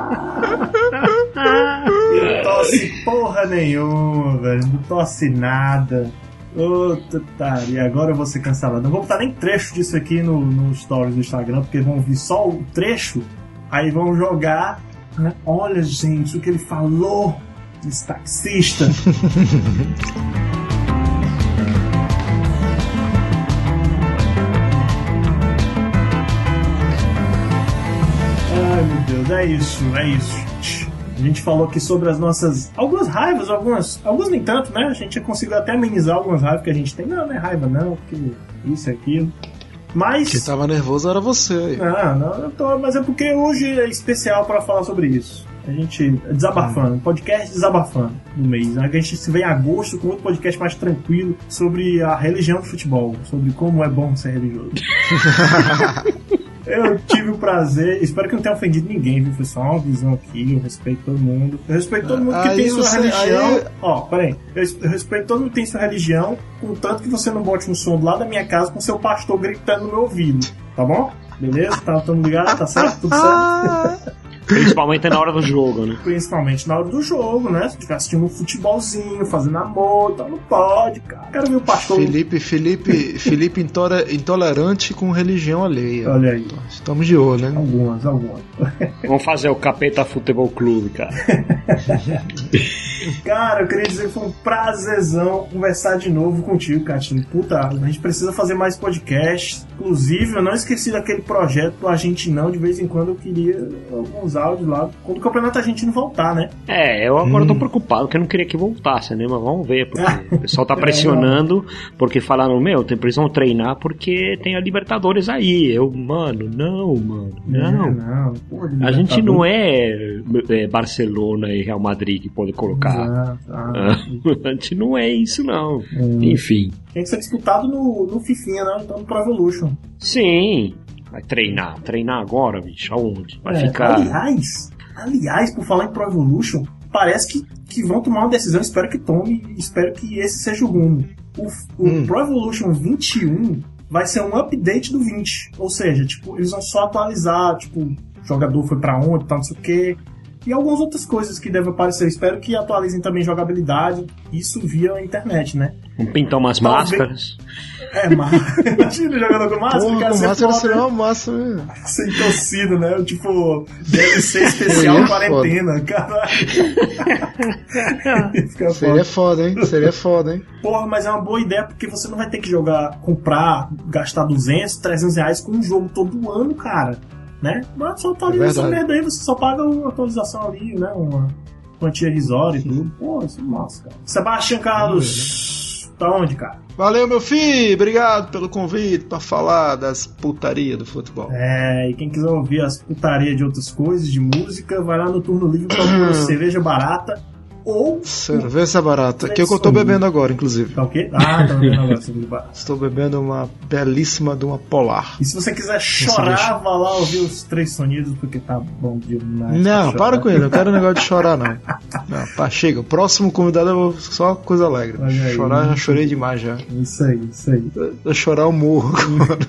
Não torce porra nenhuma, velho. Não torce nada. Puta e agora eu vou ser cancelado. Não vou botar nem trecho disso aqui no, no stories do Instagram, porque vão vir só o trecho, aí vão jogar. né? Olha, gente, o que ele falou desse taxista. é isso, é isso. A gente falou aqui sobre as nossas. Algumas raivas, algumas. Alguns nem tanto, né? A gente conseguiu até amenizar algumas raivas que a gente tem. Não, não é raiva, não, porque isso e aquilo. Mas. Quem tava nervoso era você aí. Ah, não, eu tô, mas é porque hoje é especial para falar sobre isso. A gente desabafando, podcast desabafando do mês. A gente se vê em agosto com outro podcast mais tranquilo sobre a religião do futebol, sobre como é bom ser religioso. Eu tive o prazer, espero que não tenha ofendido ninguém, viu? Foi só uma visão aqui, eu respeito todo mundo. Eu respeito todo mundo que Aí tem sua religião. aí- Ó, peraí. Eu, respeito todo mundo que tem sua religião, contanto que você não bote um som do lado da minha casa com seu pastor gritando no meu ouvido. Tá bom? Beleza? Tá, tamo ligado? Tá certo? Tudo certo? Principalmente na hora do jogo, né? Principalmente na hora do jogo, né? Se tiver assistindo um futebolzinho, fazendo amor, então não pode, cara. Quero ver o pastor. Felipe, Felipe, Felipe intolerante com religião alheia. Olha aí. Estamos de olho, né? Algumas, algumas. Vamos fazer o Capeta Futebol Clube, cara. Cara, eu queria dizer que foi um prazerzão conversar de novo contigo, Catinho. Puta, a gente precisa fazer mais podcasts. Inclusive, eu não esqueci daquele projeto do Argentinão. De vez em quando eu queria alguns áudios lá. Quando o campeonato argentino voltar, né? É, eu agora tô preocupado que eu não queria que voltasse, né? Mas vamos ver, porque o pessoal tá É, pressionando, porque falaram, meu, tem precisam treinar porque tem a Libertadores aí. Eu, mano, não, mano, não. É, não. Porra, de A gente não é, é Barcelona e Real Madrid que pode colocar. Exato, ah. Ah, A gente não é isso, não. Enfim. Tem que ser disputado no, no Fifinha, né? Então no Pro Evolution. Sim. Vai treinar. Treinar agora, bicho. Aonde? Vai É, ficar. Aliás, aliás, por falar em Pro Evolution, parece que, que vão tomar uma decisão. Espero que tome. Espero que esse seja o rumo. O, o Hum. Pro Evolution 21 vai ser um update do 20. Ou seja, tipo, eles vão só atualizar, tipo, o jogador foi pra onde, tal, não sei o quê. E algumas outras coisas que devem aparecer. Espero que atualizem também jogabilidade. Isso via internet, né? Vamos pintar umas Talvez- máscaras. É, mas. Imagina o jogador com máscara, Porra, cara, com máscara seria uma massa, né? sem torcida, né? Tipo, DLC especial Seria quarentena, caralho. Seria foda. foda, hein? Seria foda, hein? Porra, mas é uma boa ideia porque você não vai ter que jogar, comprar, gastar 200, 300 reais com um jogo todo ano, cara. Né? Mas só atualiza É essa verdade. merda aí, você só paga uma atualização ali, né? Uma quantia risória e tudo. Pô, isso é massa, cara. Sebastião Carlos, tá onde, cara? Valeu, meu filho! Obrigado pelo convite pra falar das putaria do futebol. É, e quem quiser ouvir as putarias de outras coisas, de música, vai lá no turno livre pra uma cerveja barata ou. Cerveja barata, que é o que eu tô bebendo agora, inclusive. Tá o quê? Ah, tá vendo agora cerveja barata. Estou bebendo uma belíssima de uma polar. E se você quiser chorar, vá lá ouvir os três sonidos, porque tá bom demais. Não, pra para com ele, não quero negócio de chorar, não. Não, pá, chega. O próximo convidado eu vou só coisa alegre. Aí. chorar, já chorei demais já. Isso aí, isso aí. Eu chorar, eu morro.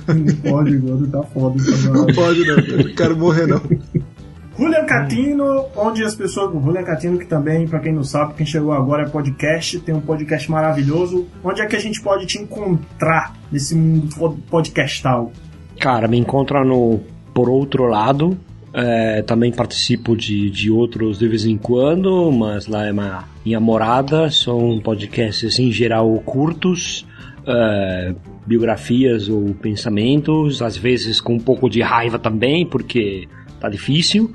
Não pode, agora tá foda. Não Então, pode, não. Eu não quero morrer, não. Julian Catino, onde as pessoas. Julian Catino, que também, pra quem não sabe, quem chegou agora é podcast, tem um podcast maravilhoso. Onde é que a gente pode te encontrar nesse mundo pod- podcastal? Cara, me encontra no Por Outro Lado. É, também participo de, de outros de vez em quando, mas lá é uma minha morada. São podcasts em geral curtos, é, biografias ou pensamentos, às vezes com um pouco de raiva também, porque tá difícil.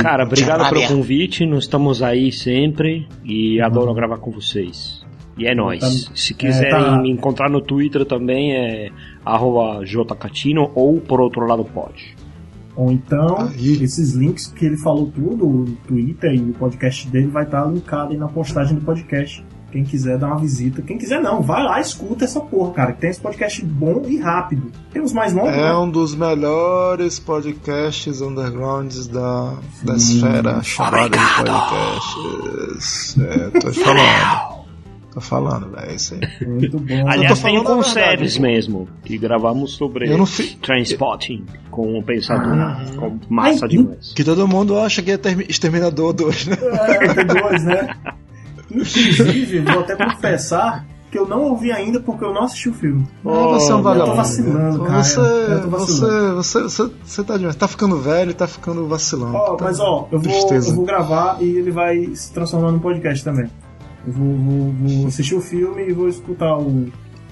Cara, obrigado pelo convite. Nós estamos aí sempre e adoro gravar com vocês. E é nóis. Tá- Se é, quiserem tá- me encontrar no Twitter também é arroba jcatino ou por outro lado pode. Ou então, Aí. esses links que ele falou tudo, o Twitter e o podcast dele vai estar linkado aí na postagem do podcast. Quem quiser dar uma visita. Quem quiser não, vai lá, escuta essa porra, cara. Que tem esse podcast bom e rápido. Tem uns mais longos, É né? um dos melhores podcasts undergrounds da, da esfera chamada de podcasts. É, tô falando. Tô falando, velho. É isso aí. Muito bom. Aliás, tem com séries mesmo, que gravamos sobre Eu não fi- Transpotting com o Pensador. Ah. com massa Ai, demais. Que todo mundo acha que é Termi- Exterminador 2, né? É, tem dois, né? Inclusive, vou até confessar que eu não ouvi ainda porque eu não assisti o filme. Ah, você é um eu tô vagabundo. vacilando, cara. Você, você, vacilando. você, você, você tá demais. Tá ficando velho e tá ficando vacilando. Ó, Tá- mas ó, eu vou, eu vou gravar e ele vai se transformar num podcast também. Eu vou, vou- vou assistir o filme e vou escutar o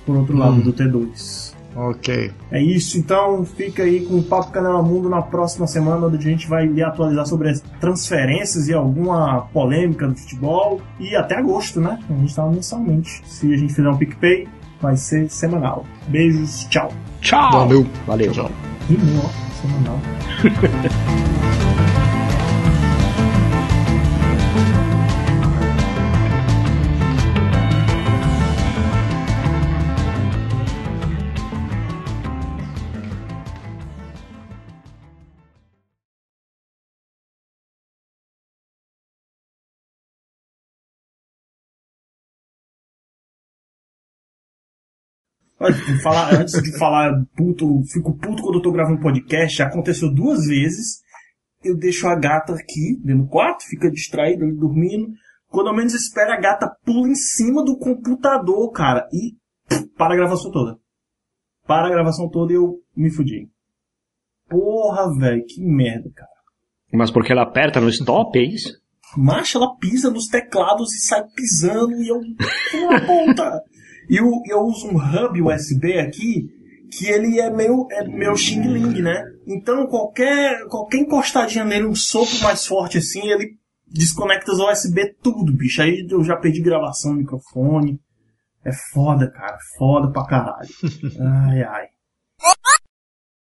por outro lado Hum. do T2. Ok. É isso, então fica aí com o Papo Canela Mundo na próxima semana, onde a gente vai lhe atualizar sobre as transferências e alguma polêmica do futebol. E até agosto, né? A gente tá mensalmente. Se a gente fizer um PicPay, vai ser semanal. Beijos, tchau. Tchau! Valeu. Valeu. Tchau. Rimou, ó, semanal. falar- antes de falar puto, fico puto quando eu tô gravando podcast, aconteceu duas vezes. Eu deixo a gata aqui, dentro do quarto, fica distraída, dormindo. Quando eu menos espero, a gata pula em cima do computador, cara, e pff, para a gravação toda. Para a gravação toda e eu me fudi. Porra, velho, que merda, cara. Mas porque ela aperta no stop, é isso? Macha, ela pisa nos teclados e sai pisando e eu. Uma ponta! E eu, eu uso um hub USB aqui que ele é meio, é meio Xing Ling, né? Então qualquer, qualquer encostadinha nele, um sopro mais forte assim, ele desconecta os USB tudo, bicho. Aí eu já perdi gravação, microfone. É foda, cara. Foda pra caralho. Ai, ai.